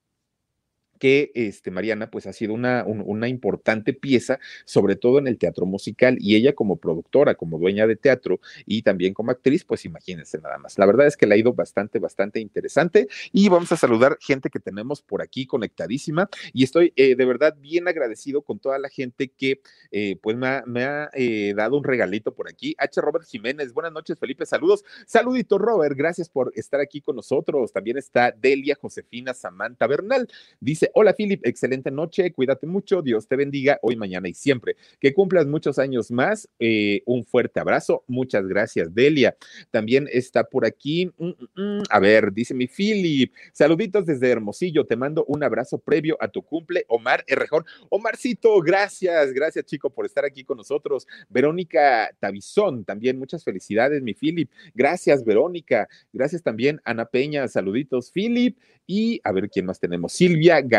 que este, Mariana pues ha sido una, un, una, importante pieza, sobre todo en el teatro musical, y ella como productora, como dueña de teatro y también como actriz, pues imagínense nada más. La verdad es que le ha ido bastante, bastante interesante y vamos a saludar gente que tenemos por aquí conectadísima y estoy eh, de verdad bien agradecido con toda la gente que eh, pues me ha, me ha eh, dado un regalito por aquí. H. Robert Jiménez, buenas noches Felipe, saludos. Saludito Robert, gracias por estar aquí con nosotros. También está Delia Josefina Samantha Bernal, dice hola Philip, excelente noche, cuídate mucho, Dios te bendiga hoy, mañana y siempre. Que cumplas muchos años más. Eh, un fuerte abrazo, muchas gracias, Delia. También está por aquí, mm, mm, mm, a ver, dice mi Philip, saluditos desde Hermosillo, te mando un abrazo previo a tu cumple, Omar Errejón. Omarcito, gracias, gracias chico por estar aquí con nosotros. Verónica Tabizón, también muchas felicidades, mi Philip. Gracias, Verónica. Gracias también, Ana Peña, saluditos, Philip. Y a ver quién más tenemos. Silvia García.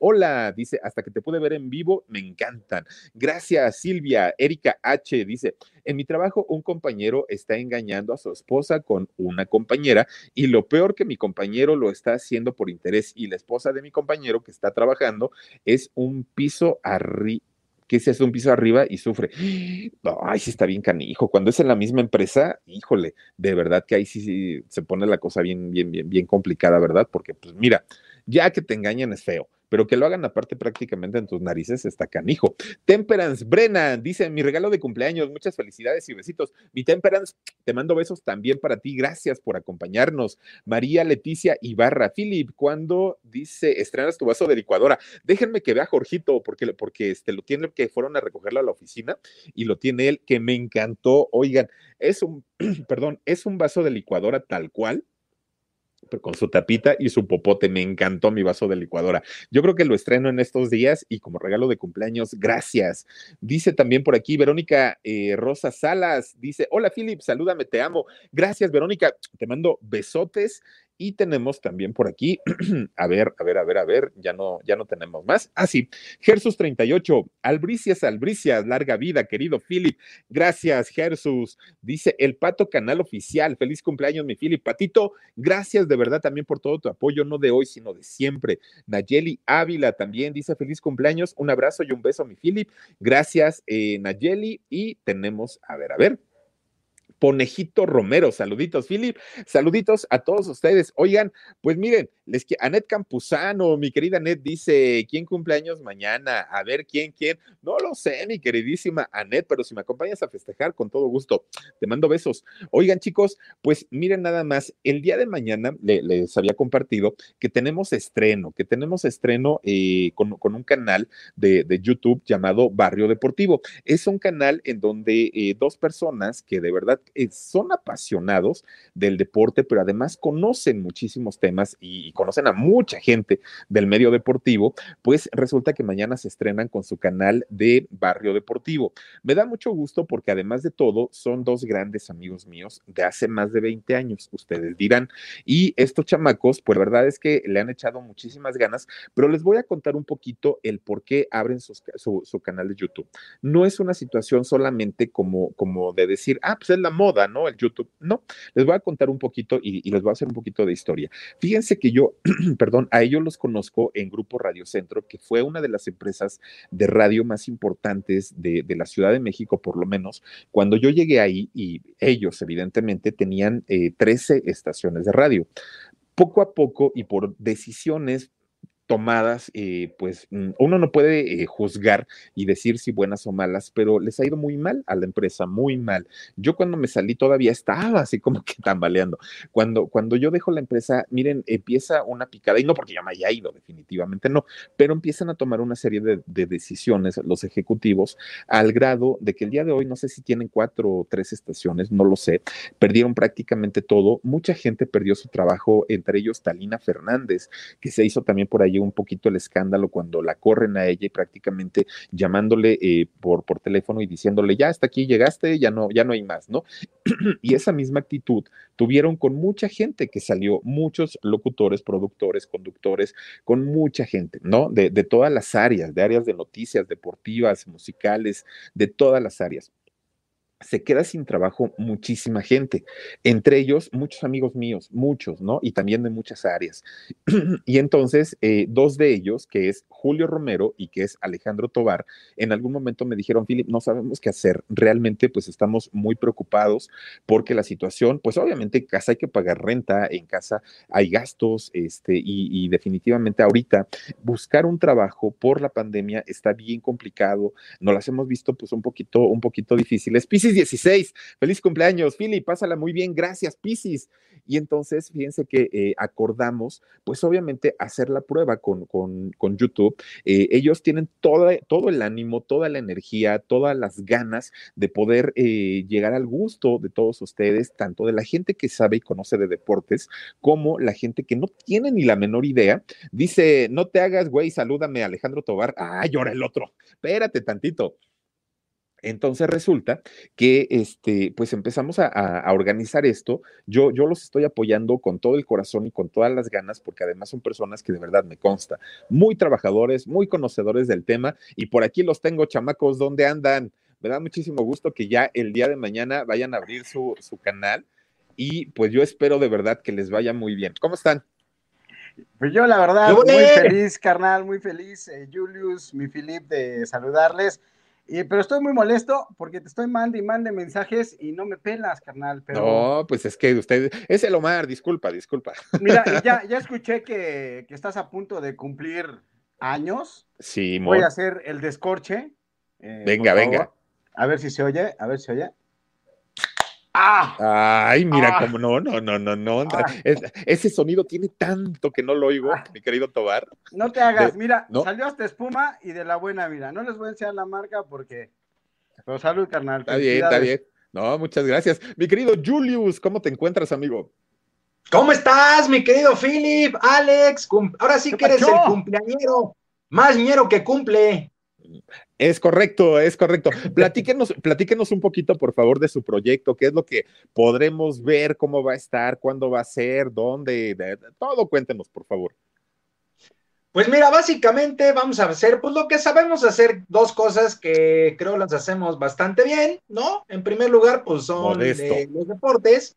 Hola, dice, hasta que te pude ver en vivo, me encantan. Gracias, Silvia. Erika H. dice, en mi trabajo un compañero está engañando a su esposa con una compañera y lo peor que mi compañero lo está haciendo por interés y la esposa de mi compañero que está trabajando es un piso arriba que se hace un piso arriba y sufre. Ay, sí está bien canijo. Cuando es en la misma empresa, híjole, de verdad que ahí sí, sí se pone la cosa bien, bien, bien, bien complicada, ¿verdad? Porque, pues mira, ya que te engañan es feo pero que lo hagan aparte prácticamente en tus narices está canijo. Temperance Brennan dice, mi regalo de cumpleaños, muchas felicidades y besitos. Mi Temperance, te mando besos también para ti, gracias por acompañarnos. María Leticia Ibarra, Philip, cuando dice, estrenas tu vaso de licuadora, déjenme que vea Jorgito, porque, porque este, lo tiene que fueron a recogerlo a la oficina y lo tiene él, que me encantó. Oigan, es un, perdón, es un vaso de licuadora tal cual con su tapita y su popote. Me encantó mi vaso de licuadora. Yo creo que lo estreno en estos días y como regalo de cumpleaños, gracias. Dice también por aquí Verónica eh, Rosa Salas, dice, hola Philip, salúdame, te amo. Gracias Verónica, te mando besotes y tenemos también por aquí, a ver, a ver, a ver, a ver, ya no, ya no tenemos más. Ah, sí, Gersus 38, Albricias, Albricias, larga vida, querido Philip. Gracias, Gersus. Dice el Pato Canal Oficial. Feliz cumpleaños, mi Philip. Patito, gracias de verdad también por todo tu apoyo, no de hoy, sino de siempre. Nayeli Ávila también dice feliz cumpleaños, un abrazo y un beso, mi Philip. Gracias, eh, Nayeli. Y tenemos, a ver, a ver, Ponejito Romero. Saluditos, Philip. Saluditos a todos ustedes. Oigan, pues miren, les que Anet Campuzano, mi querida Anet, dice: ¿Quién cumpleaños mañana? A ver, ¿quién, quién? No lo sé, mi queridísima Anet, pero si me acompañas a festejar, con todo gusto. Te mando besos. Oigan, chicos, pues miren nada más. El día de mañana le, les había compartido que tenemos estreno, que tenemos estreno eh, con, un canal de, YouTube llamado Barrio Deportivo. Es un canal en donde eh, dos personas que de verdad son apasionados del deporte, pero además conocen muchísimos temas y, conocen a mucha gente del medio deportivo, pues resulta que mañana se estrenan con su canal de Barrio Deportivo. Me da mucho gusto porque además de todo, son dos grandes amigos míos de hace más de 20 años, ustedes dirán. Y estos chamacos, pues la verdad es que le han echado muchísimas ganas, pero les voy a contar un poquito el por qué abren su, su, canal de YouTube. No es una situación solamente como, como de decir, ah, pues es la moda, ¿no? El YouTube. No, les voy a contar un poquito y, les voy a hacer un poquito de historia. Fíjense que yo, perdón, a ellos los conozco en Grupo Radio Centro, que fue una de las empresas de radio más importantes de, de la Ciudad de México, por lo menos, cuando yo llegué ahí y ellos evidentemente tenían eh, 13 estaciones de radio. Poco a poco y por decisiones tomadas, eh, pues mm, uno no puede eh, juzgar y decir si buenas o malas, pero les ha ido muy mal a la empresa, muy mal. Yo cuando me salí todavía estaba así como que tambaleando. Cuando, cuando yo dejo la empresa, miren, empieza una picada, y no porque ya me haya ido, definitivamente no, pero empiezan a tomar una serie de, de decisiones los ejecutivos al grado de que el día de hoy, no sé si tienen cuatro o tres estaciones, no lo sé, perdieron prácticamente todo. Mucha gente perdió su trabajo, entre ellos Talina Fernández, que se hizo también por ahí un poquito el escándalo cuando la corren a ella y prácticamente llamándole eh, por, por teléfono y diciéndole, ya hasta aquí llegaste, ya no, ya no hay más, ¿no? y esa misma actitud tuvieron con mucha gente que salió, muchos locutores, productores, conductores, con mucha gente, ¿no? De, de todas las áreas, de áreas de noticias, deportivas, musicales, de todas las áreas se queda sin trabajo muchísima gente, entre ellos muchos amigos míos, muchos, ¿no? Y también de muchas áreas. y entonces, eh, dos de ellos, que es Julio Romero y que es Alejandro Tobar, en algún momento me dijeron, Philip, no sabemos qué hacer, realmente pues estamos muy preocupados porque la situación, pues obviamente en casa hay que pagar renta, en casa hay gastos, este, y, definitivamente ahorita buscar un trabajo por la pandemia está bien complicado, no las hemos visto pues un poquito, un poquito difíciles. Piscis 16, feliz cumpleaños, Philly, pásala muy bien, gracias, Piscis. Y entonces, fíjense que eh, acordamos, pues obviamente, hacer la prueba con, con, con YouTube. Eh, ellos tienen toda, todo el ánimo, toda la energía, todas las ganas de poder eh, llegar al gusto de todos ustedes, tanto de la gente que sabe y conoce de deportes, como la gente que no tiene ni la menor idea. Dice, no te hagas, güey, salúdame, Alejandro Tobar. Ay, ahora el otro. Espérate tantito. Entonces resulta que este, pues empezamos a, a, organizar esto. Yo, yo los estoy apoyando con todo el corazón y con todas las ganas, porque además son personas que de verdad me consta, muy trabajadores, muy conocedores del tema, y por aquí los tengo, chamacos, ¿dónde andan? Me da muchísimo gusto que ya el día de mañana vayan a abrir su, su canal y pues yo espero de verdad que les vaya muy bien. ¿Cómo están? Pues yo la verdad, muy feliz, carnal, muy feliz, eh, Julius, mi Filip, de saludarles. Pero estoy muy molesto porque te estoy mandando y mande mensajes y no me pelas, carnal. Pero... No, pues es que usted, es el Omar, disculpa, disculpa. Mira, ya, ya escuché que, que estás a punto de cumplir años. Sí, Voy a hacer el descorche. Eh, venga, venga. A ver si se oye, a ver si se oye. ¡Ah! Ay, mira, ah. cómo no, no, no, no, no. Ah. Es, ese sonido tiene tanto que no lo oigo, ah. mi querido Tobar. No te hagas, de, mira, ¿no? salió hasta espuma y de la buena, mira. No les voy a enseñar la marca porque. Pero salud, carnal. Está bien, está bien. No, muchas gracias. Mi querido Julius, ¿cómo te encuentras, amigo? ¿Cómo estás, mi querido Philip, Alex? Ahora sí que eres el cumpleañero, más ñero que cumple. Es correcto, es correcto. Platíquenos, platíquenos un poquito, por favor, de su proyecto, qué es lo que podremos ver, cómo va a estar, cuándo va a ser, dónde, de, todo cuéntenos, por favor. Pues mira, básicamente vamos a hacer, pues lo que sabemos hacer, dos cosas que creo las hacemos bastante bien, ¿no? En primer lugar, pues son de los deportes.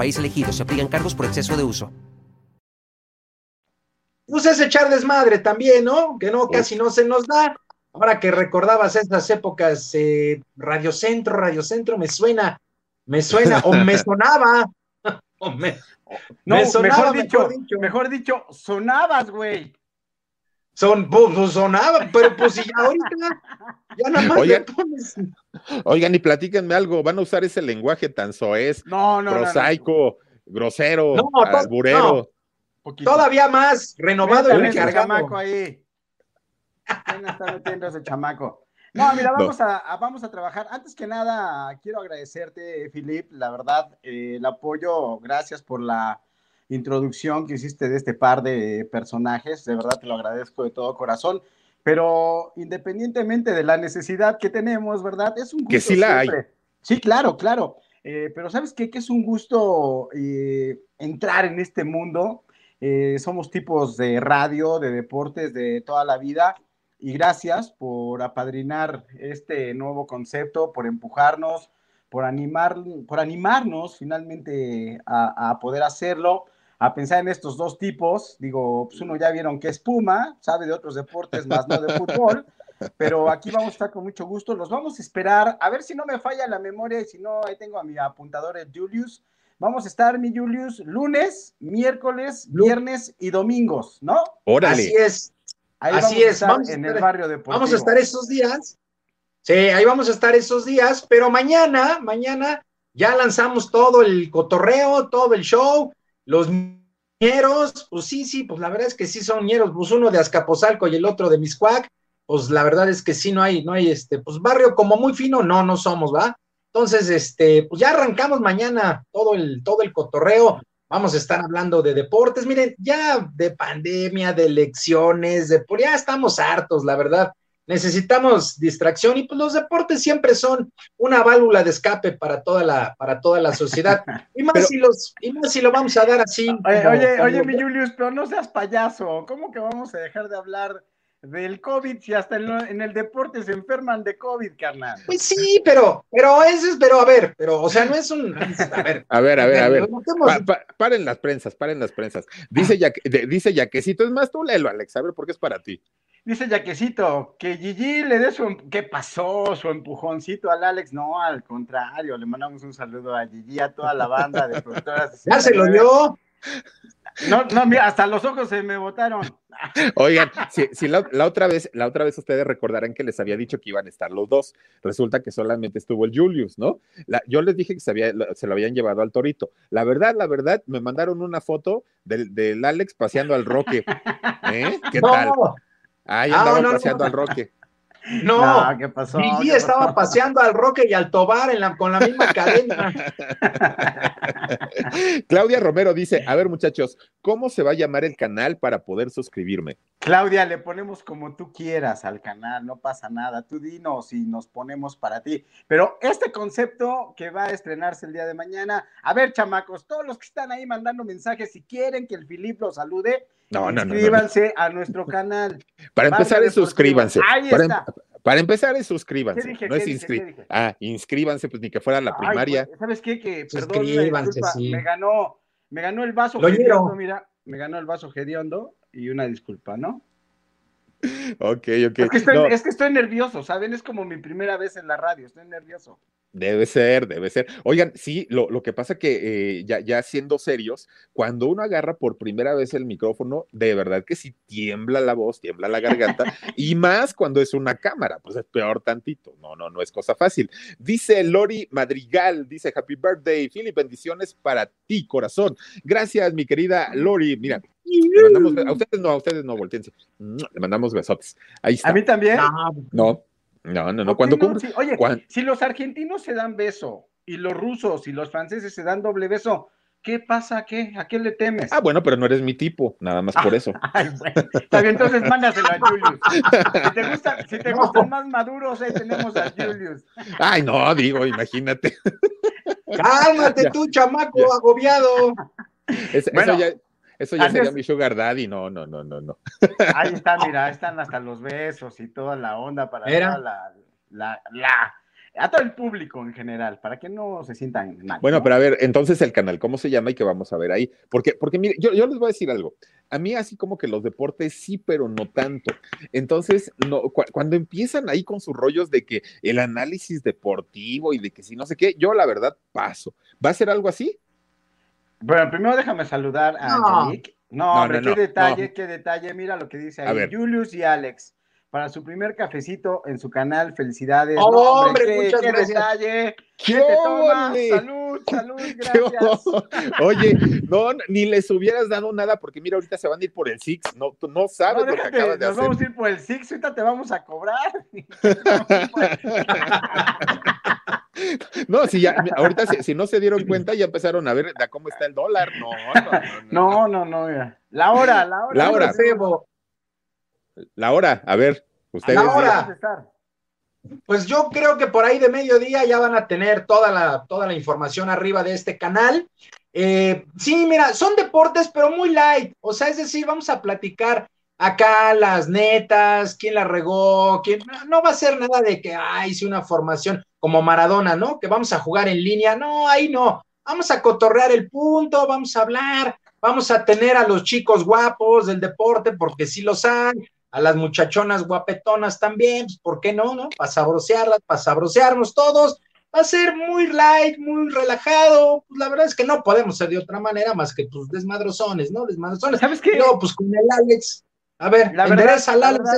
país elegido. Se aplican cargos por exceso de uso. Pues es echar desmadre también, ¿no? Que no, casi no se nos da. Ahora que recordabas esas épocas, eh, Radio Centro, Radio Centro, me suena, Me suena, o me sonaba. no, mejor, dicho, mejor dicho, sonabas, güey. Son, pues, pues, sonaba, pero pues si ya ahorita, ya nada más oigan, oigan, y platíquenme algo, ¿van a usar ese lenguaje tan soez, no, no, prosaico, grosero, alburero? Todavía más, renovado y chamaco ahí. ¿Quién está metiendo ese chamaco? No, mira, vamos, A, vamos a trabajar. Antes que nada, quiero agradecerte, Filip, la verdad, eh, el apoyo, gracias por la introducción que hiciste de este par de personajes, de verdad te lo agradezco de todo corazón, pero independientemente de la necesidad que tenemos, ¿verdad? Es un gusto. Que sí la hay. Sí, claro, claro. Eh, pero ¿sabes qué? Que es un gusto eh, entrar en este mundo. Eh, somos tipos de radio, de deportes de toda la vida. Y gracias por apadrinar este nuevo concepto, por empujarnos, por, animar, por animarnos finalmente a poder hacerlo a pensar en estos dos tipos. Digo, pues uno ya vieron que es Puma, sabe de otros deportes, más no de fútbol. Pero aquí vamos a estar con mucho gusto. Los vamos a esperar. A ver si no me falla la memoria y si no, ahí tengo a mi apuntador, el Julius. Vamos a estar, mi Julius, lunes, miércoles, viernes y domingos, ¿no? Órale. Así es. Ahí Así es. vamos en el barrio deportivo. Vamos a estar esos días. Sí, ahí vamos a estar esos días, pero mañana, mañana ya lanzamos todo el cotorreo, todo el show los ñeros, pues sí, sí, pues la verdad es que sí son ñeros, pues uno de Azcapotzalco y el otro de Miscuac, pues la verdad es que sí no hay, no hay este, pues barrio como muy fino, no, no somos, ¿va? Entonces, este, pues ya arrancamos mañana todo el, todo el cotorreo, vamos a estar hablando de deportes, miren, ya de pandemia, de elecciones, de, ya estamos hartos, la verdad, necesitamos distracción y pues los deportes siempre son una válvula de escape para toda la, para toda la sociedad. Y más, si los, y más si lo vamos a dar así. Oye, oye, mi Julius, pero no seas payaso, ¿cómo que vamos a dejar de hablar del COVID si hasta en, el deporte se enferman de COVID, carnal? Pues sí, pero, pero ese es, pero a ver, pero, o sea, no es un, a ver. A ver, a ver, a ver. paren las prensas, paren las prensas. Dice, ya, dice Yaquecito, es más, tú léelo, Alex, a ver, porque es para ti. Dice Yaquecito, que Gigi le dé su, em, ¿qué pasó? Su empujoncito al Alex. No, al contrario, le mandamos un saludo a Gigi, a toda la banda de productoras. ya se lo dio. No, no, mira, hasta los ojos se me botaron. Oigan, si, la, otra vez, la otra vez ustedes recordarán que les había dicho que iban a estar los dos. Resulta que solamente estuvo el Julius, ¿no? yo les dije que se, se, lo habían llevado al torito. La verdad, la verdad, me mandaron una foto del, del Alex paseando al Roque. ¿Eh? ¿Qué tal? Ah, ya andaba ah, paseando al Roque. No, ¿qué pasó? Gigi estaba paseando al Roque y al Tobar en la, con la misma cadena. Claudia Romero dice: A ver, muchachos, ¿cómo se va a llamar el canal para poder suscribirme? Claudia, le ponemos como tú quieras al canal, no pasa nada. Tú dinos y nos ponemos para ti. Pero este concepto que va a estrenarse el día de mañana, a ver, chamacos, todos los que están ahí mandando mensajes, si quieren que el Filip los salude, no, no, Suscríbanse a nuestro canal. Para empezar es suscríbanse. Ahí para, está. Em, para empezar es suscríbanse. no es inscríbanse. Ah, inscríbanse, pues ni que fuera la primaria. ¿Sabes qué? Que, perdón, me ganó, me ganó el vaso gediondo, mira, me ganó el vaso gediondo y una disculpa, ¿no? Ok, ok. Es que, estoy, es que estoy nervioso, ¿saben? Es como mi primera vez en la radio, estoy nervioso. Debe ser, debe ser. Oigan, sí, lo, lo que pasa que eh, ya, ya siendo serios, cuando uno agarra por primera vez el micrófono, de verdad que sí tiembla la voz, tiembla la garganta, y más cuando es una cámara, pues es peor tantito. No, no, no es cosa fácil. Dice Lori Madrigal, dice Happy Birthday, Philip, bendiciones para ti, corazón. Gracias, mi querida Lori. Mira, le mandamos, a ustedes no, a ustedes no, volteense. Le mandamos besotes. Ahí está. ¿A mí también? No. No, no, no. Cuando oye, si los argentinos se dan beso y los rusos y los franceses se dan doble beso, ¿qué pasa? ¿Qué? ¿A qué le temes? Ah, bueno, pero no eres mi tipo, nada más por eso. Está bien, entonces mándaselo a Julius. Si te, gusta, si te gustan más maduros, ahí tenemos a Julius. Ay, no, digo, imagínate. Cálmate tú, chamaco agobiado. eso ya, eso ya sería mi sugar daddy, no, no, no, no, no. Ahí está, mira, ahí están hasta los besos y toda la onda para la, la, la, a todo el público en general, para que no se sientan mal. Bueno, pero a ver, entonces el canal, ¿cómo se llama y qué vamos a ver ahí? Porque, porque mire, yo, yo les voy a decir algo. a mí así como que los deportes sí, pero no tanto. Entonces, no, cuando empiezan ahí con sus rollos de que el análisis deportivo y de que si no sé qué, yo la verdad paso. ¿Va a ser algo así? Bueno, primero déjame saludar a no. No, hombre, qué detalle, qué detalle. Mira lo que dice ahí. Julius y Alex para su primer cafecito en su canal. Felicidades. Oh, hombre, qué, muchas qué detalle. ¿Qué, te toma? Salud, salud, gracias. Oye, no, ni les hubieras dado nada porque mira, ahorita se van a ir por el Six. No, tú no sabes lo que acabas de hacer. Nos vamos a ir por el Six, ahorita te vamos a cobrar. No, si ya, ahorita si, no se dieron cuenta, ya empezaron a ver cómo está el dólar. No, no, no, no. no, La hora, la hora. La hora. La hora, a ver, ustedes. La hora. Pues yo creo que por ahí de mediodía ya van a tener toda la, toda la información arriba de este canal. Eh, sí, mira, son deportes, pero muy light. O sea, es decir, vamos a platicar acá las netas, quién la regó, quién. No va a ser nada de que, ay, hice una formación como Maradona, ¿no? Que vamos a jugar en línea. No, ahí no. Vamos a cotorrear el punto, vamos a hablar, vamos a tener a los chicos guapos del deporte, porque sí los hay, a las muchachonas guapetonas también, pues, ¿por qué no, no? Para sabrosearlas, para sabrosearnos todos, va a ser muy light, muy relajado, pues la verdad es que no podemos ser de otra manera más que pues desmadrozones, ¿no? Desmadrozones. ¿Sabes qué? No, pues con el Alex, a ver, la verdad, al Alex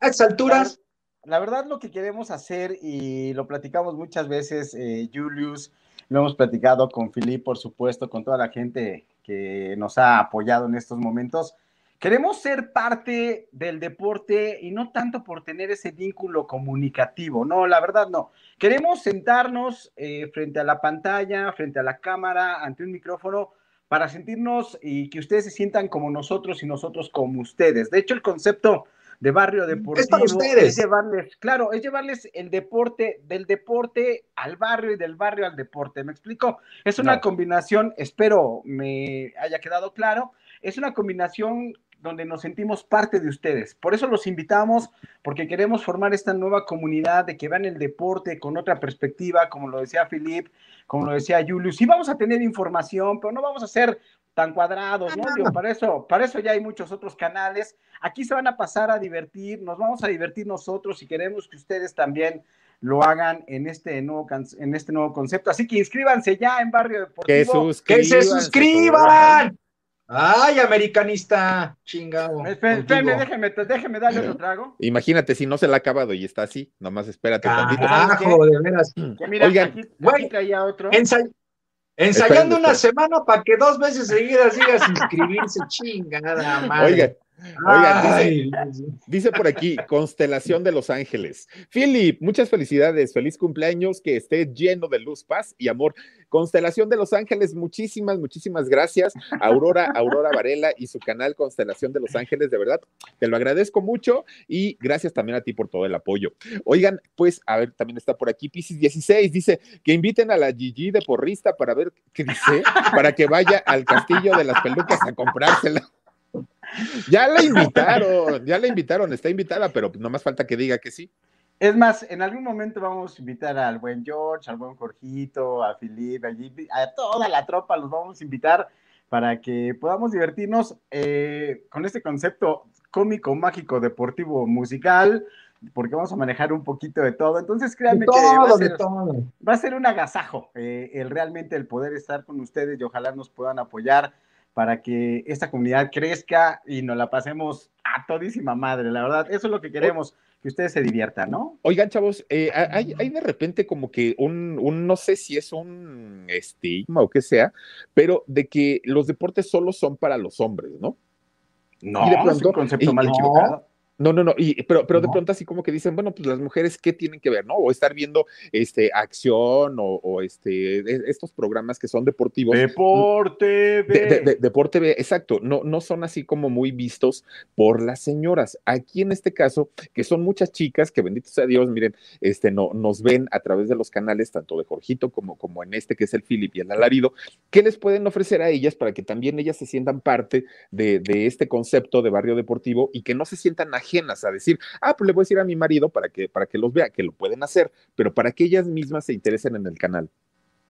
a estas alturas. La, verdad lo que queremos hacer, y lo platicamos muchas veces, eh, Julius, lo hemos platicado con Filip, por supuesto, con toda la gente que nos ha apoyado en estos momentos, Queremos ser parte del deporte y no tanto por tener ese vínculo comunicativo, no, la verdad no. Queremos sentarnos eh, frente a la pantalla, frente a la cámara, ante un micrófono, para sentirnos y que ustedes se sientan como nosotros y nosotros como ustedes. De hecho, el concepto de barrio deportivo es, llevarles, claro, es llevarles el deporte del deporte al barrio y del barrio al deporte. ¿Me explico? Es una combinación, espero me haya quedado claro, es una combinación donde nos sentimos parte de ustedes. Por eso los invitamos, porque queremos formar esta nueva comunidad de que vean el deporte con otra perspectiva, como lo decía Filip, como lo decía Julius. Sí vamos a tener información, pero no vamos a ser tan cuadrados, ¿no? para eso, para eso ya hay muchos otros canales. Aquí se van a pasar a divertir, nos vamos a divertir nosotros y queremos que ustedes también lo hagan en este nuevo, en este nuevo concepto. Así que inscríbanse ya en Barrio Deportivo. Que, que se suscriban. Ay, americanista, chingado. déjeme, déjeme darle otro trago. Imagínate si no se la ha acabado y está así, nomás espérate Carajo, de veras. mira, Oigan, aquí, bueno, traía otro. ensayando una semana para que dos veces seguidas digas inscribirse, chingada madre. Oigan, Oigan, dice, por aquí, constelación de Los Ángeles. Philip, muchas felicidades, feliz cumpleaños, que esté lleno de luz, paz y amor. Constelación de Los Ángeles, muchísimas, muchísimas gracias. Aurora, Aurora Varela y su canal Constelación de Los Ángeles, de verdad, te lo agradezco mucho y gracias también a ti por todo el apoyo. Oigan, pues, a ver, también está por aquí Piscis 16, dice que inviten a la Gigi de porrista para ver qué dice, para que vaya al castillo de las pelucas a comprársela. Ya la invitaron, ya la invitaron, está invitada, pero no más falta que diga que sí. Es más, en algún momento vamos a invitar al buen George, al buen Jorgito, a Filipe, a toda la tropa, los vamos a invitar para que podamos divertirnos eh, con este concepto cómico, mágico, deportivo, musical, porque vamos a manejar un poquito de todo. Entonces, créanme que va a, ser, un agasajo eh, el realmente el poder estar con ustedes y ojalá nos puedan apoyar para que esta comunidad crezca y nos la pasemos a todísima madre, la verdad, eso es lo que queremos, que ustedes se diviertan, ¿no? Oigan, chavos, eh, hay, de repente como que un, un, no sé si es un estigma o qué sea, pero de que los deportes solo son para los hombres, ¿no? No, es un concepto mal equivocado. No, no, no, y, pero, pero de pronto así como que dicen, bueno, pues las mujeres, ¿qué tienen que ver, no? O estar viendo este, acción o, este, estos programas que son deportivos. Deporte B. deporte B, exacto, no, no son así como muy vistos por las señoras. Aquí en este caso, que son muchas chicas que bendito sea Dios, miren, este, no, nos ven a través de los canales, tanto de Jorgito como, como en este que es el Philip y el Alarido, ¿qué les pueden ofrecer a ellas para que también ellas se sientan parte de, de este concepto de barrio deportivo y que no se sientan ajenas a decir, ah, pues le voy a decir a mi marido para que, para que los vea, que lo pueden hacer, pero para que ellas mismas se interesen en el canal.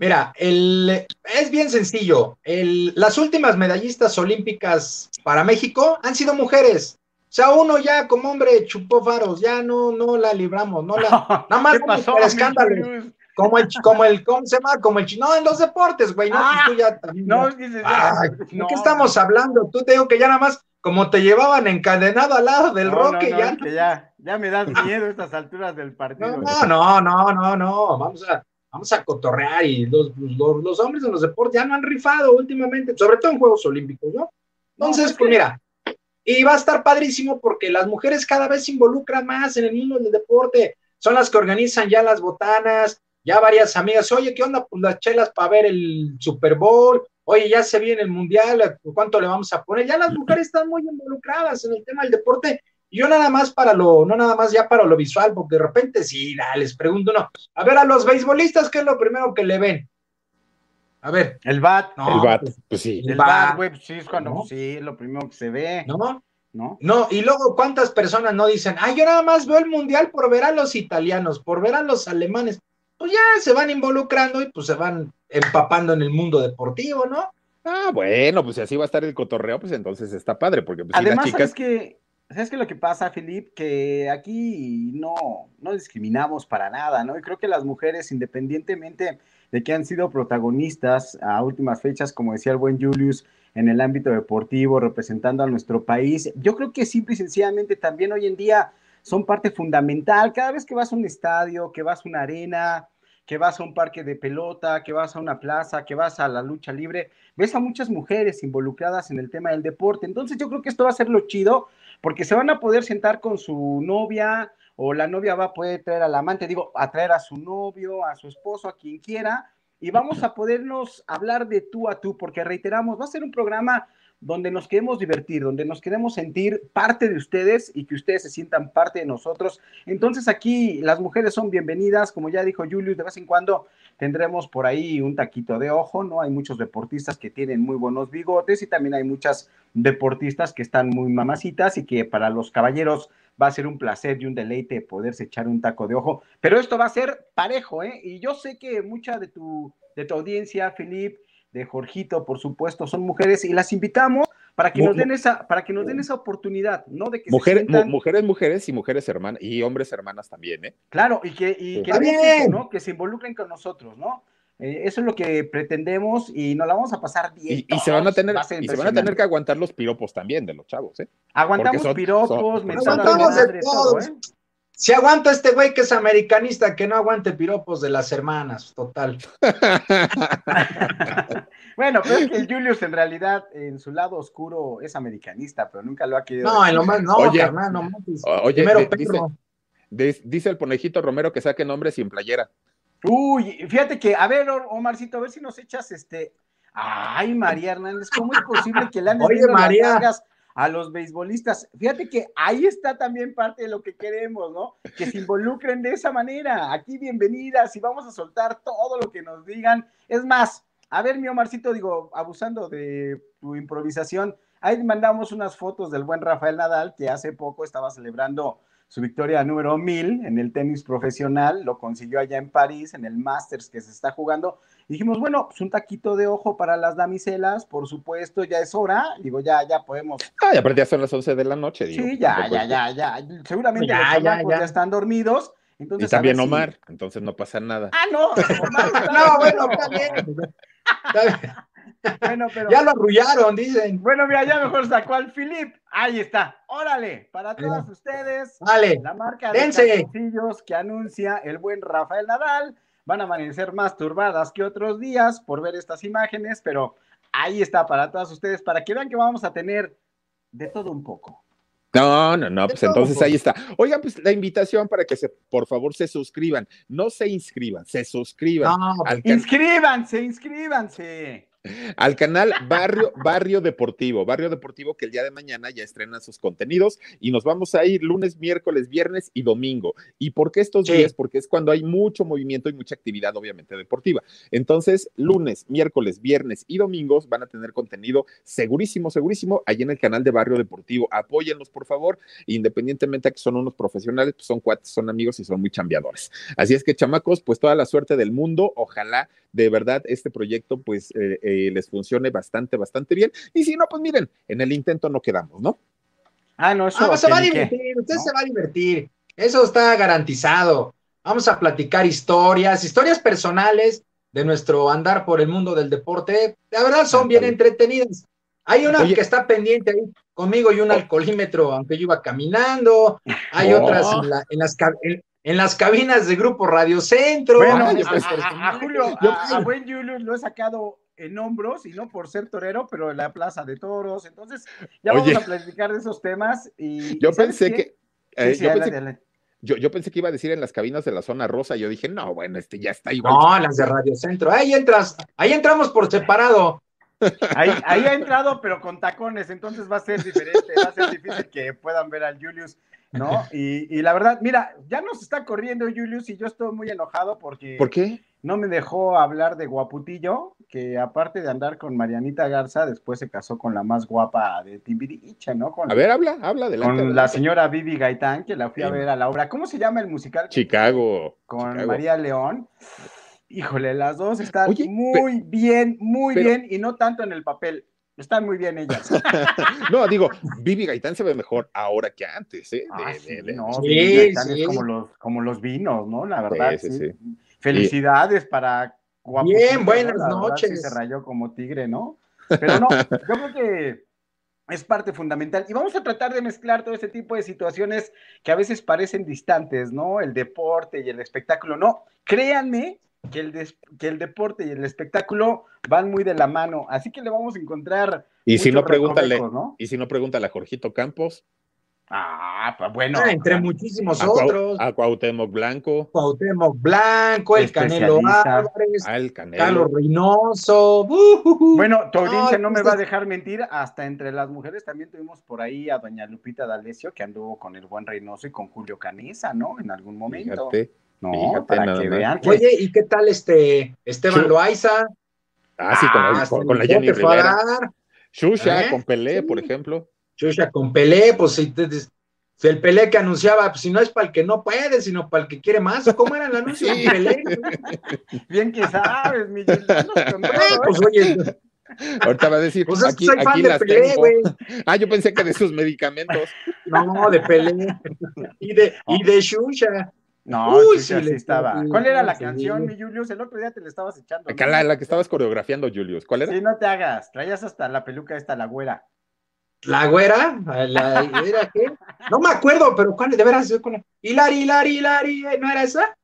Mira, el, es bien sencillo. El, las últimas medallistas olímpicas para México han sido mujeres. O sea, uno ya como hombre chupó faros, ya no, no la libramos, no la, nada más pasó, por escándalo. Como el, como el, ¿cómo se llama? Como el, no, en los deportes, güey, no, Ah, tú ya también. no, dices, Ay, no. ¿De qué estamos hablando? Tú te digo que ya nada más, como te llevaban encadenado al lado del No, roque, no, ya. ya, ya me das miedo estas alturas del partido. No, no, no, no, no, vamos a, vamos a cotorrear y los, los, los hombres en los deportes ya no han rifado últimamente, sobre todo en Juegos Olímpicos, ¿no? Entonces, pues mira, y va a estar padrísimo porque las mujeres cada vez se involucran más en el mundo del deporte, son las que organizan ya las botanas, ya varias amigas, oye, ¿qué onda? Pues las chelas para ver el Super Bowl, oye, ya se viene el Mundial, ¿cuánto le vamos a poner? Ya las mujeres están muy involucradas en el tema del deporte yo nada más para lo, no nada más ya para lo visual, porque de repente sí, da, les pregunto uno, a ver, a los beisbolistas, ¿qué es lo primero que le ven? A ver, El bat, no, el bat, pues, pues sí. el bat, bat, güey, pues sí, es cuando, ¿no? sí, es lo primero que se ve, ¿no? ¿no? No, y luego cuántas personas no dicen, ay, yo nada más veo el mundial por ver a los italianos, por ver a los alemanes. Pues ya se van involucrando y pues se van empapando en el mundo deportivo, ¿no? Ah, bueno, pues si así va a estar el cotorreo, pues entonces está padre, porque pues, Además, las chicas. ¿sabes qué? ¿Sabes qué lo que pasa, Filip? Que aquí no, no discriminamos para nada, ¿no? Y creo que las mujeres, independientemente de que han sido protagonistas a últimas fechas, como decía el buen Julius, en el ámbito deportivo, representando a nuestro país, yo creo que simple y sencillamente también hoy en día son parte fundamental. Cada vez que vas a un estadio, que vas a una arena, que vas a un parque de pelota, que vas a una plaza, que vas a la lucha libre, ves a muchas mujeres involucradas en el tema del deporte. Entonces yo creo que esto va a ser lo chido, porque se van a poder sentar con su novia o la novia va a poder traer al amante, digo, a traer a su novio, a su esposo, a quien quiera, y vamos a podernos hablar de tú a tú, porque reiteramos, va a ser un programa donde nos queremos divertir, donde nos queremos sentir parte de ustedes y que ustedes se sientan parte de nosotros. Entonces aquí las mujeres son bienvenidas, como ya dijo Julius, de vez en cuando tendremos por ahí un taquito de ojo, ¿no? Hay muchos deportistas que tienen muy buenos bigotes y también hay muchas deportistas que están muy mamacitas y que para los caballeros va a ser un placer y un deleite poderse echar un taco de ojo, pero esto va a ser parejo, ¿eh? Y yo sé que mucha de tu, de tu audiencia, Filip, de Jorgito, por supuesto, son mujeres y las invitamos para que nos den esa, para que nos den esa oportunidad, ¿no? De que Mujeres, se sientan, mu- mujeres, mujeres y mujeres hermanas, y hombres hermanas también, ¿eh? claro, y que, y que, se involucren con nosotros, ¿no? Eh, eso es lo que pretendemos y nos la vamos a pasar bien. Y, y se van a tener, y se van a tener que aguantar los piropos también de los chavos, ¿eh? Aguantamos son- piropos, son- Aguantamos madre, todo. ¿eh? Si aguanta este güey que es americanista, que no aguante piropos de las hermanas, total. Bueno, pero es que el Julius en realidad en su lado oscuro es americanista, pero nunca lo ha querido. No, en lo más, no, Oye. carnal, no mames. Oye, Primero perro. dice, dice el ponejito Romero que saque nombre sin playera. Uy, fíjate que, a ver, Omarcito, a ver si nos echas este. Ay, María Hernández, ¿cómo es posible que le andes Oye, viendo las María. nalgas a los beisbolistas? Fíjate que ahí está también parte de lo que queremos, ¿no? Que se involucren de esa manera. Aquí bienvenidas y vamos a soltar todo lo que nos digan. Es más, a ver, mi Omarcito, digo, abusando de tu improvisación, ahí mandamos unas fotos del buen Rafael Nadal, que hace poco estaba celebrando su victoria número 1000 en el tenis profesional, lo consiguió allá en París, en el Masters que se está jugando. Dijimos, bueno, pues un taquito de ojo para las damiselas, por supuesto, ya es hora. Digo, ya, ya podemos. Ah, y aparte ya son las 11 de la noche, digo. Sí, ya, tampoco ya, es- ya, ya. Seguramente Ya, los ya, ya, ya. están dormidos. Entonces, Y también si- Omar, entonces no pasa nada. Ah, no, Omar No, bueno, está bien. Está bien. Bueno, pero. Ya lo arrullaron, dicen. Bueno, mira, ya mejor sacó al Philip. Ahí está. Órale, para todas ustedes. Vale. La marca de calzoncillos que anuncia el buen Rafael Nadal. Van a amanecer más turbadas que otros días por ver estas imágenes, pero ahí está para todas ustedes, para que vean que vamos a tener de todo un poco. No, no, no, pues entonces ahí está. Oigan, pues la invitación para que se, por favor, se suscriban. No se inscriban, se suscriban. No, inscríbanse, inscríbanse al canal Barrio, Barrio Deportivo, Barrio Deportivo que el día de mañana ya estrena sus contenidos y nos vamos a ir lunes, miércoles, viernes y domingo. ¿Y por qué estos días? Porque es cuando hay mucho movimiento y mucha actividad, obviamente, deportiva. Entonces, lunes, miércoles, viernes y domingos van a tener contenido segurísimo, segurísimo, ahí en el canal de Barrio Deportivo. Apóyenlos, por favor, independientemente de que son unos profesionales, pues son cuates, son amigos y son muy chambeadores. Así es que, chamacos, pues toda la suerte del mundo. Ojalá de verdad este proyecto, pues, eh, eh, les funcione bastante, bastante bien. Y si no, pues miren, en el intento no quedamos, ¿no? Ah, no, eso. Ah, se va a divertir, usted se va a divertir. Eso está garantizado. Vamos a platicar historias, historias personales de nuestro andar por el mundo del deporte. La verdad son bien entretenidas. Hay una que está pendiente ahí conmigo y un alcoholímetro, aunque yo iba caminando. Hay otras en, la, en las, en las cabinas de Grupo Radio Centro. Bueno, a, Julio, a, buen Julius lo he sacado en hombros y no por ser torero, pero en la plaza de toros. Entonces, ya vamos a platicar de esos temas. Y, yo pensé que. Eh, yo, yo, pensé que iba a decir en las cabinas de la zona rosa. Yo dije, no, bueno, este ya está igual. No, las de Radio Centro. Ahí entras, ahí entramos por separado. Ahí, ahí ha entrado, pero con tacones, entonces va a ser diferente, va a ser difícil que puedan ver al Julius ¿no? Y, la verdad, mira, ya nos está corriendo Julius y yo estoy muy enojado porque... ¿Por qué? No me dejó hablar de Guaputillo, que aparte de andar con Marianita Garza, después se casó con la más guapa de Timbiriche, ¿no? Con, a ver, habla, habla adelante. Con la señora Vivi Gaitán, que la fui a ver a la obra. ¿Cómo se llama el musical? Chicago. Con María León. Híjole, las dos están muy bien, muy bien, y no tanto en el papel. Están muy bien ellas. no, digo, Vivi Gaitán se ve mejor ahora que antes, ¿eh? Ah, sí, no, Vivi Gaitán es como los, como los vinos, ¿no? La verdad, sí. Felicidades para Bien, buenas noches. se rayó como tigre, ¿no? Pero no, yo creo que es parte fundamental. Y vamos a tratar de mezclar todo ese tipo de situaciones que a veces parecen distantes, ¿no? El deporte y el espectáculo. No, créanme que el, que el deporte y el espectáculo van muy de la mano, así que le vamos a encontrar. Y si no, pregúntale, y si no, pregúntale a Jorgito Campos. Ah, pues bueno. Ah, entre muchísimos otros. A Cuauhtémoc Blanco. Cuauhtémoc Blanco, el Canelo Álvarez, ah, el Canelo. Carlos Reynoso. bueno, tu audiencia no, me va a dejar mentir, hasta entre las mujeres también tuvimos por ahí a doña Lupita D'Alessio, que anduvo con el buen Reynoso y con Julio Canesa, ¿no? En algún momento. No, para que vean. Oye, ¿y qué tal este Esteban Loaiza? Ah, sí, con, la, con, la Jenny Rivera. Shusha ¿Eh? con Pelé, por ejemplo. Shusha con Pelé, pues si, el Pelé que anunciaba, pues si no es para el que no puede, sino para el que quiere más. ¿Cómo era el anuncio de Pelé? Bien que sabes, mi eh, Pues oye. Ahorita va a decir, pues aquí, aquí las Pelé, tengo. Ah, yo pensé que de sus medicamentos. No, de Pelé. Y de, y de Shusha. No, Uy, sí, estaba. ¿Cuál era la canción, mi Julius? El otro día te la estabas echando. La, la, que estabas coreografiando, Julius. ¿Cuál era? Sí, no te hagas. Traías hasta la peluca esta, la güera. ¿La güera? ¿La, ¿Era qué? No me acuerdo, pero ¿cuál? De veras, con Hilari, Hilari, Hilari, ¿no era esa?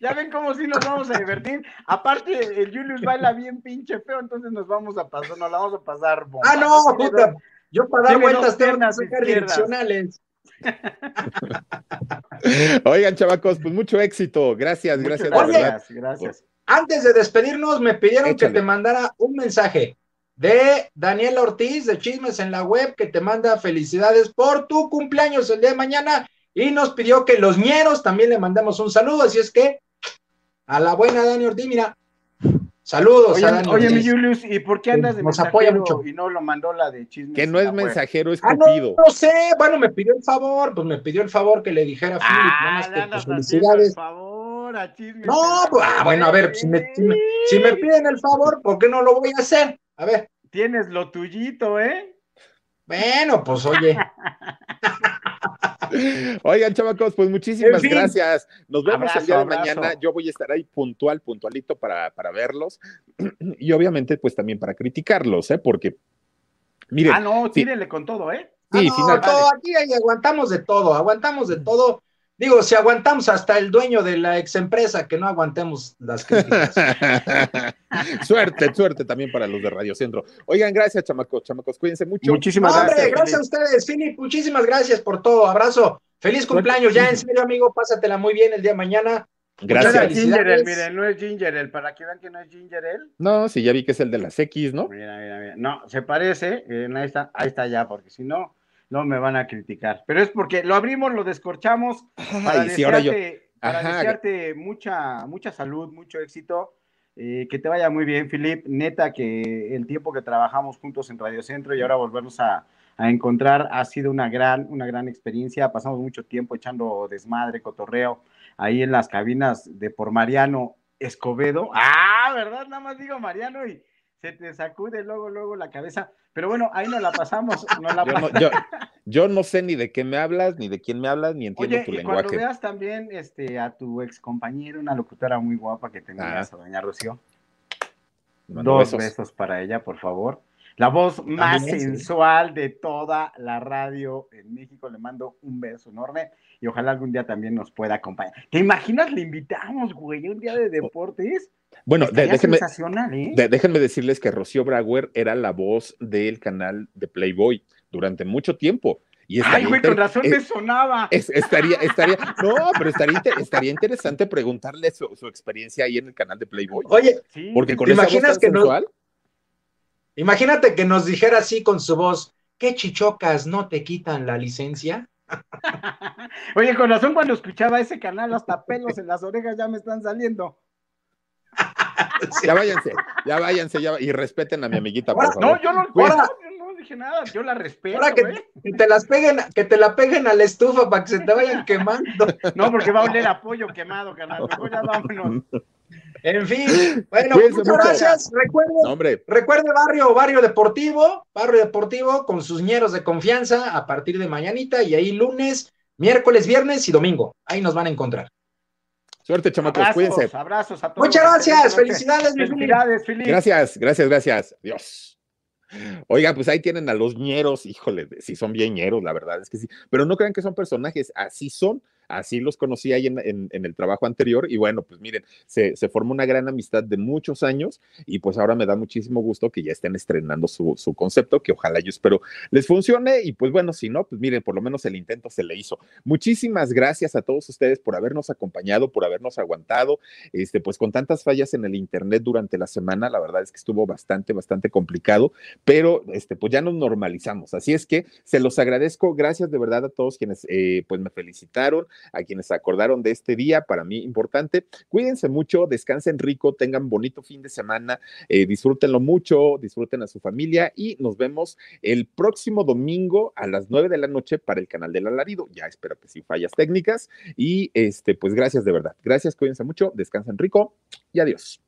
ya ven cómo sí nos vamos a divertir. Aparte, el Julius baila bien pinche feo, entonces nos vamos a pasar, nos la vamos a pasar. Ah, no, puta. Yo para dar vueltas tengo que direccionales. Oigan, chavacos, pues mucho éxito. Gracias, gracias. gracias, gracias. Antes de despedirnos, me pidieron que te mandara un mensaje de Daniel Ortiz de Chismes en la Web, que te manda felicidades por tu cumpleaños el día de mañana y nos pidió que los ñeros también le mandemos un saludo. Así es que, a la buena Dani Ortiz, mira, Saludos oye, a Oye, mi Julius, ¿y por qué andas de Nos apoya mucho. y no lo mandó la de chismes? Que no es mensajero, es ah, cupido. no, sé, bueno, me pidió el favor, pues me pidió el favor que le dijera a Philip, ah, más que pues, felicidades. Por favor, No, pues, ah, bueno, a ver, si me, si, me, si me piden el favor, ¿por qué no lo voy a hacer? A ver. Tienes lo tuyito, ¿eh? Bueno, pues oye. Oigan, chavacos, pues muchísimas gracias. Nos vemos el día de mañana. Yo voy a estar ahí puntual, puntualito para, para verlos. Y obviamente, pues también para criticarlos, ¿eh? Porque, miren. Ah, no, tírenle con todo, ¿eh? Sí, ah, todo, aquí aguantamos de todo, aguantamos de todo. Digo, si aguantamos hasta el dueño de la ex empresa, que no aguantemos las críticas. suerte, suerte también para los de Radio Centro. Oigan, gracias, chamacos, chamacos, cuídense mucho. Muchísimas gracias. gracias a ustedes, Philip. Muchísimas gracias por todo. Abrazo. Feliz cumpleaños, ya en serio, amigo. Pásatela muy bien el día de mañana. Gracias. Ginger Ale, miren, no es Ginger Ale, para que vean que no es Ginger Ale. No, sí, ya vi que es el de las X, ¿no? Mira, mira, mira. No, se parece, eh, ahí está, ahí está ya, porque si no, no me van a criticar. Pero es porque lo abrimos, lo descorchamos para desearte, para desearte mucha, mucha salud, mucho éxito. Eh, que te vaya muy bien, Filip. Neta, que el tiempo que trabajamos juntos en Radio Centro y ahora volvernos a, a, encontrar ha sido una gran, una gran experiencia. Pasamos mucho tiempo echando desmadre, cotorreo, ahí en las cabinas de por Mariano Escobedo. Ah, ¿verdad? Nada más digo Mariano y se te sacude luego, luego la cabeza. Pero bueno, ahí nos la pasamos. yo, no, sé ni de qué me hablas, ni de quién me hablas, ni entiendo tu y lenguaje. Cuando veas también este, a tu ex compañera, una locutora muy guapa que tenías, ah. a doña Rocío. Dos besos. para ella, por favor. La voz más sensual de toda la radio en México. Le mando un beso enorme y ojalá algún día también nos pueda acompañar. ¿Te imaginas? Le invitamos, güey, un día de deportes. Bueno, déjenme, ¿eh? déjenme decirles que Rocío Brauer era la voz del canal de Playboy durante mucho tiempo. Y Ay, güey, con razón me sonaba. estaría, estaría, no, pero estaría, estaría interesante preguntarle su, experiencia ahí en el canal de Playboy. Oye, porque con ¿te imaginas que no, Imagínate que nos dijera así con su voz, ¿qué chichocas no te quitan la licencia? Oye, con razón cuando escuchaba ese canal, hasta pelos en las orejas ya me están saliendo. Ya váyanse, ya váyanse, ya, y respeten a mi amiguita, por favor. No, yo no, no dije nada, yo la respeto. Ahora que, te las peguen, que te la peguen a la estufa para que se te vayan quemando. No, porque va a oler a pollo quemado, canal. Mejor ya vámonos. En fin, bueno, muchas gracias. Recuerde, recuerde barrio, barrio deportivo, barrio deportivo con sus ñeros de confianza a partir de mañanita y ahí lunes, miércoles, viernes y domingo. Ahí nos van a encontrar. Suerte, chamacos, cuídense. Abrazos a todos. Muchas gracias, felicidades, felicidades, Felipe. Gracias, gracias, gracias. Dios. Oiga, pues ahí tienen a los ñeros, híjole, si son bien ñeros, la verdad es que sí. Pero no crean que son personajes, así son Así los conocí ahí en, el trabajo anterior y bueno, pues miren, se, se, formó una gran amistad de muchos años y pues ahora me da muchísimo gusto que ya estén estrenando su, su concepto, que ojalá yo espero les funcione y pues bueno, si no, pues miren, por lo menos el intento se le hizo. Muchísimas gracias a todos ustedes por habernos acompañado, por habernos aguantado, este, pues con tantas fallas en el internet durante la semana, la verdad es que estuvo bastante, bastante complicado, pero este, pues ya nos normalizamos. Así es que se los agradezco, gracias de verdad a todos quienes eh, pues me felicitaron, a quienes acordaron de este día, para mí importante. Cuídense mucho, descansen rico, tengan bonito fin de semana, eh, disfrútenlo mucho, disfruten a su familia y nos vemos el próximo domingo a las nueve de la noche para el canal del alarido. Ya espero que sin fallas técnicas y este, pues gracias de verdad. Gracias, cuídense mucho, descansen rico y adiós.